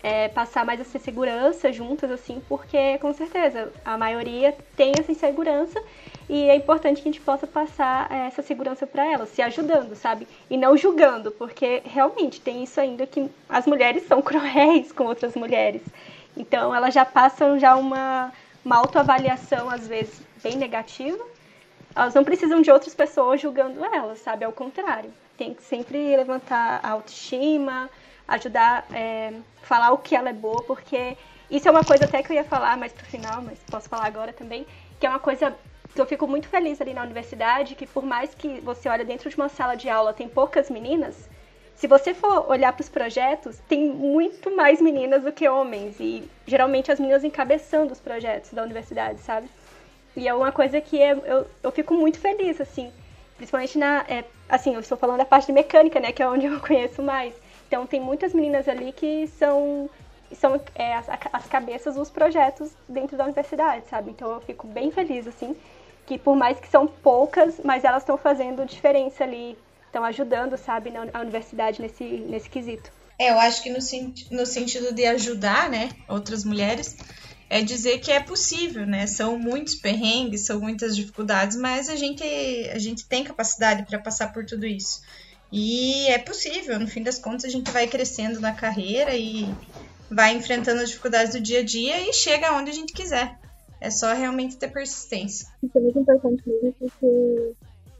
É passar mais essa segurança juntas, assim, porque com certeza a maioria tem essa insegurança e é importante que a gente possa passar é, essa segurança para elas, se ajudando, sabe? E não julgando, porque realmente tem isso ainda que as mulheres são cruéis com outras mulheres. Então elas já passam já uma, uma autoavaliação, às vezes, bem negativa. Elas não precisam de outras pessoas julgando elas, sabe? Ao contrário. Tem que sempre levantar a autoestima, ajudar, é, falar o que ela é boa, porque isso é uma coisa até que eu ia falar mais pro final, mas posso falar agora também, que é uma coisa que eu fico muito feliz ali na universidade, que por mais que você olhe dentro de uma sala de aula tem poucas meninas, se você for olhar para os projetos, tem muito mais meninas do que homens. E geralmente as meninas encabeçando os projetos da universidade, sabe? E é uma coisa que é, eu, eu fico muito feliz, assim. Principalmente na. É, assim, eu estou falando da parte de mecânica, né? Que é onde eu conheço mais. Então tem muitas meninas ali que são são é, as, as cabeças dos projetos dentro da universidade, sabe? Então eu fico bem feliz, assim, que por mais que são poucas, mas elas estão fazendo diferença ali estão ajudando, sabe, na, a universidade nesse, nesse quesito.
É, eu acho que no, no sentido de ajudar, né, outras mulheres, é dizer que é possível, né? São muitos perrengues, são muitas dificuldades, mas a gente, a gente tem capacidade para passar por tudo isso. E é possível, no fim das contas, a gente vai crescendo na carreira e vai enfrentando as dificuldades do dia a dia e chega onde a gente quiser. É só realmente ter persistência.
Isso é muito importante mesmo, porque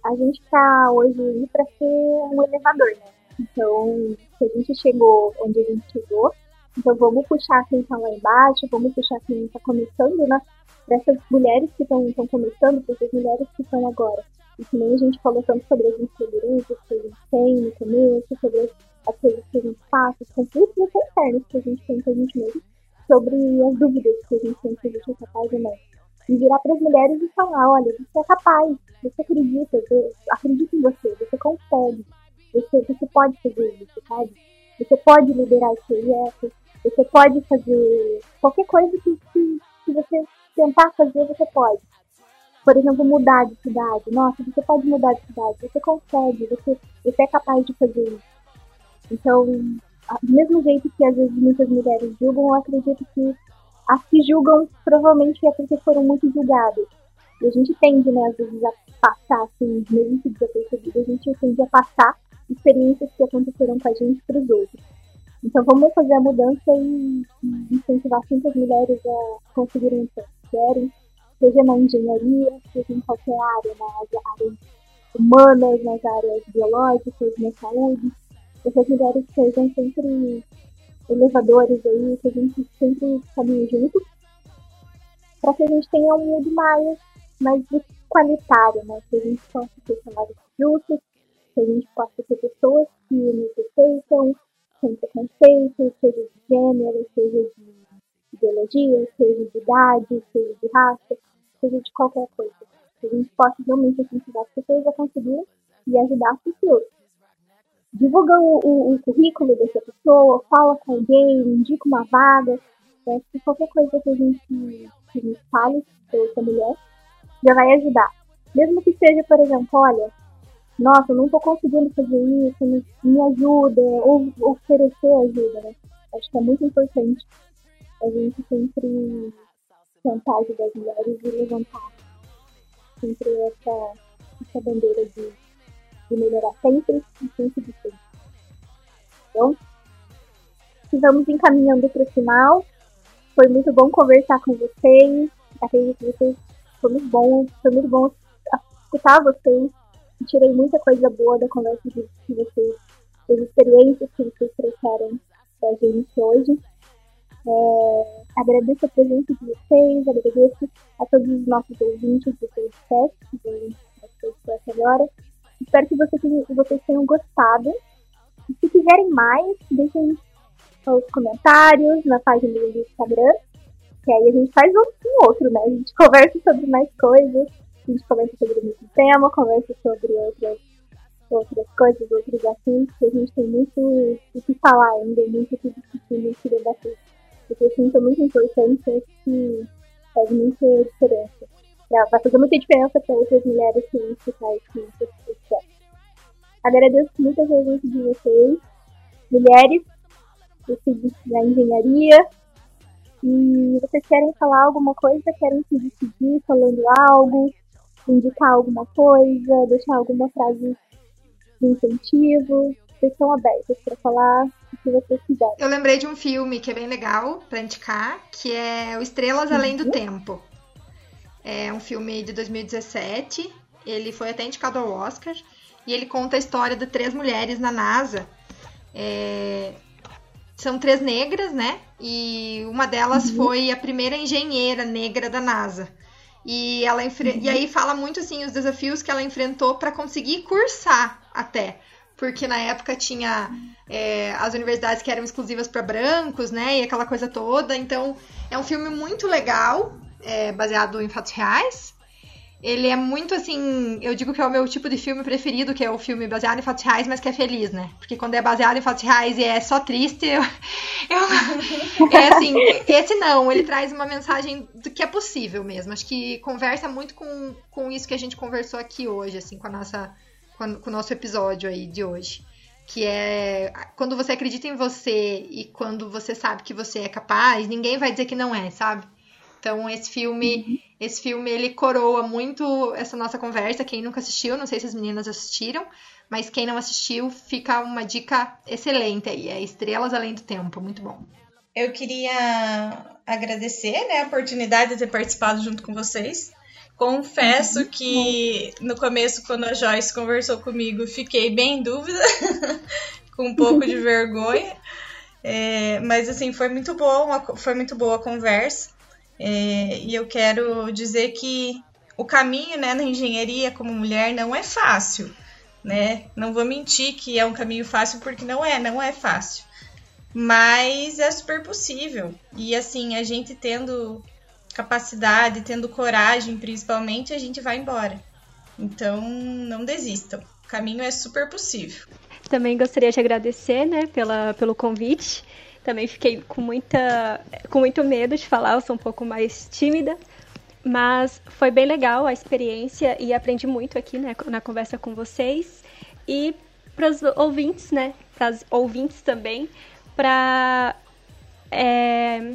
a gente tá hoje aí para ser um elevador, né? Então, se a gente chegou onde a gente chegou, então vamos puxar quem tá lá embaixo, vamos puxar quem tá começando, né? Para essas mulheres que estão começando, para essas mulheres que estão agora. E que nem a gente falou tanto sobre as inseguranças que a gente tem no começo, sobre as coisas que a gente passa, os conflitos internos que a gente tem com a gente mesmo, sobre as dúvidas que a gente tem se a gente é capaz ou não. E virar para as mulheres e falar, olha, você é capaz, você acredita, você acredita em você, você consegue, você, você pode fazer isso, sabe? Você pode liderar esse projeto, você pode fazer qualquer coisa que, que, que você tentar fazer, você pode. Por exemplo, mudar de cidade. Nossa, você pode mudar de cidade, você consegue, você, você é capaz de fazer isso. Então, do mesmo jeito que às vezes muitas mulheres julgam, eu acredito que as que julgam provavelmente é porque foram muito julgadas. E a gente tende, né, às vezes, a passar, assim, mesmo que desapercebido, a gente tende a passar experiências que aconteceram com a gente para os outros. Então vamos fazer a mudança e, incentivar sempre as mulheres a conseguirem o que querem, seja na engenharia, seja em qualquer área, nas áreas humanas, nas áreas biológicas, na saúde, que as mulheres sejam sempre elevadores aí, que a gente sempre caminhe juntos, para que a gente tenha um mundo mais, mais qualitário, né? Que a gente possa ter salários justos, que a gente possa ter pessoas que nos respeitam, sem preconceito, seja de gênero, seja de ideologia, seja de idade, seja de raça, seja de qualquer coisa. Que a gente possa realmente incentivar as pessoas a conseguir e ajudar as pessoas. Divulga o, o, o currículo dessa pessoa, fala com alguém, indica uma vaga, né? Se qualquer coisa que a gente, que gente fale sobre essa mulher, já vai ajudar. Mesmo que seja, por exemplo, olha, nossa, eu não tô conseguindo fazer isso, me, me ajuda, ou, oferecer ajuda, né? Acho que é muito importante a gente sempre tentar ajudar as mulheres e levantar sempre essa, essa bandeira de, de melhorar sempre e sempre de sempre. Então, vamos encaminhando para o final. Foi muito bom conversar com vocês. Acredito que vocês foi muito bom, foi muito bom escutar vocês tirei muita coisa boa da conversa de vocês, das experiências que vocês trouxeram pra gente hoje. É, agradeço a presença de vocês, agradeço a todos os nossos ouvintes do podcast, do podcast agora. Espero que vocês, tenham gostado. E se quiserem mais, deixem os comentários na página do Instagram, que aí a gente faz um com outro, né? A gente conversa sobre mais coisas a gente conversa sobre o mesmo tema, conversa sobre outras, outras coisas, outros assuntos, a gente tem muito o que falar ainda, muito o que discutir, muito o que debater. Porque eu sinto muito importante, que faz muita diferença. Vai fazer muita diferença para outras mulheres que vão escutar esse podcast. Agradeço muito a presença de vocês, mulheres, da engenharia, e vocês querem falar alguma coisa, querem se despedir falando algo, indicar alguma coisa, deixar alguma frase de incentivo. Vocês estão abertos para falar o que vocês quiserem.
Eu lembrei de um filme que é bem legal para indicar, que é O Estrelas uhum. Além do Tempo. É um filme de 2017. Ele foi até indicado ao Oscar. E ele conta a história de três mulheres na NASA. É... São três negras, né? E uma delas uhum. foi a primeira engenheira negra da NASA. E ela enfre... uhum. e aí fala muito assim os desafios que ela enfrentou para conseguir cursar até. Porque na época tinha é, as universidades que eram exclusivas para brancos, né? E aquela coisa toda. Então, é um filme muito legal, é, baseado em fatos reais. Ele é muito assim. Eu digo que é o meu tipo de filme preferido, que é o filme baseado em fatos reais, mas que é feliz, né? Porque quando é baseado em fatos reais e é só triste, eu. eu é assim. Esse não, ele traz uma mensagem do que é possível mesmo. Acho que conversa muito com, com isso que a gente conversou aqui hoje, assim, com a nossa. com, com o nosso episódio aí de hoje que é quando você acredita em você e quando você sabe que você é capaz, ninguém vai dizer que não é, sabe? Então esse filme, uhum. esse filme ele coroa muito essa nossa conversa. Quem nunca assistiu, não sei se as meninas assistiram, mas quem não assistiu, fica uma dica excelente aí, é Estrelas Além do Tempo, muito bom.
Eu queria agradecer né, a oportunidade de ter participado junto com vocês. Confesso uhum. que no começo, quando a Joyce conversou comigo, fiquei bem em dúvida, com um pouco de vergonha. É, mas assim, foi muito boa, foi muito boa a conversa. É, e eu quero dizer que o caminho né, na engenharia como mulher não é fácil. Né? Não vou mentir que é um caminho fácil, porque não é, não é fácil. Mas é super possível. E assim, a gente tendo capacidade, tendo coragem, principalmente, a gente vai embora. Então, não desistam. O caminho é super possível.
Também gostaria de agradecer, né, pela, pelo convite. Também fiquei com muita com muito medo de falar, eu sou um pouco mais tímida, mas foi bem legal a experiência e aprendi muito aqui, né, na conversa com vocês. E para os ouvintes, né, para as ouvintes também, para é,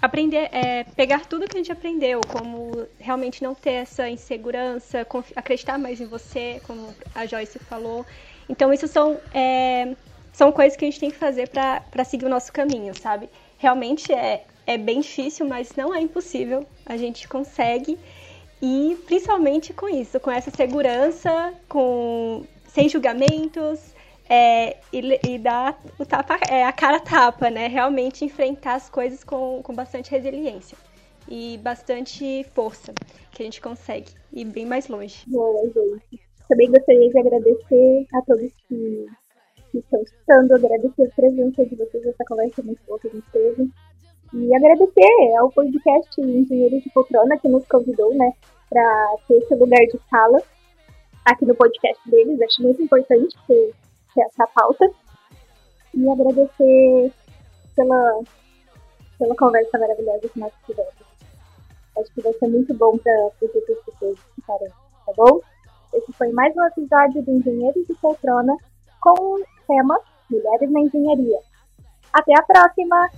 aprender, é, pegar tudo que a gente aprendeu, como realmente não ter essa insegurança, acreditar mais em você, como a Joyce falou. Então, isso são, é, são coisas que a gente tem que fazer para seguir o nosso caminho, sabe? Realmente é, é bem difícil, mas não é impossível. A gente consegue. E principalmente com isso, com essa segurança, com sem julgamentos, é, e, e, dar o tapa, é, a cara tapa, né? Realmente enfrentar as coisas com, com bastante resiliência e bastante força, que a gente consegue ir bem mais longe.
Boa, gente. Também gostaria de agradecer a todos que, que estão escutando, agradecer a presença de vocês nessa conversa muito boa que a gente teve. E agradecer ao podcast Engenheiros de Poltrona que nos convidou, né, para ter esse lugar de fala aqui no podcast deles. Acho muito importante ter, ter essa pauta. E agradecer pela, pela conversa maravilhosa que nós tivemos. Acho que vai ser muito bom para as pessoas ficarem, tá bom? Esse foi mais um episódio do Engenheiros de Poltrona com o tema Mulheres na Engenharia. Até a próxima!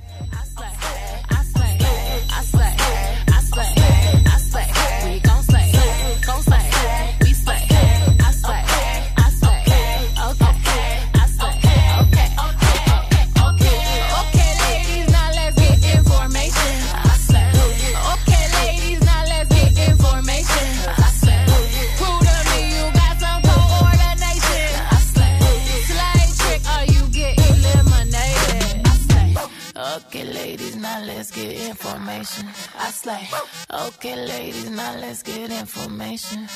Information. I slay. Okay, ladies, now let's get information.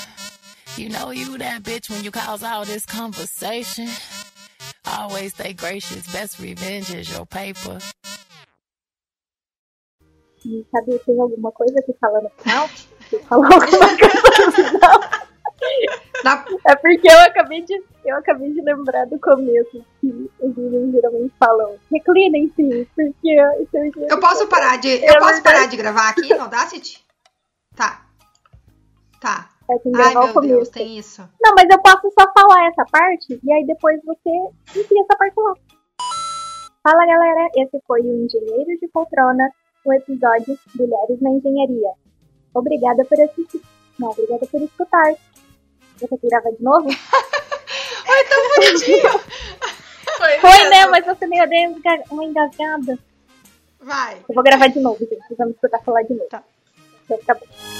You know you that bitch when you cause all this conversation. Always stay gracious, best revenge is your paper. Sabe, tem alguma coisa que fala no final? Fala alguma coisa no final? É porque eu acabei, de, eu acabei de lembrar do começo que os meninos geralmente falam reclinem-se, porque
Eu posso parar de. Eu é posso parar de gravar aqui no Audacity? Tá. Tá.
É, tem que Ai,
meu
começo.
Deus, tem isso.
Não, mas eu posso só falar essa parte e aí depois você enfia essa parte lá. Fala galera, esse foi o Engenheiro de Poltrona, o episódio Mulheres na Engenharia. Obrigada por assistir. Não, obrigada por escutar. Você quer gravar de novo?
Ai, tão bonitinho!
Foi, Foi né? Mas você me deu uma engasgada.
Vai.
Eu vou gravar de novo, gente. Vamos escutar falar de novo. Tá. Então, tá bom.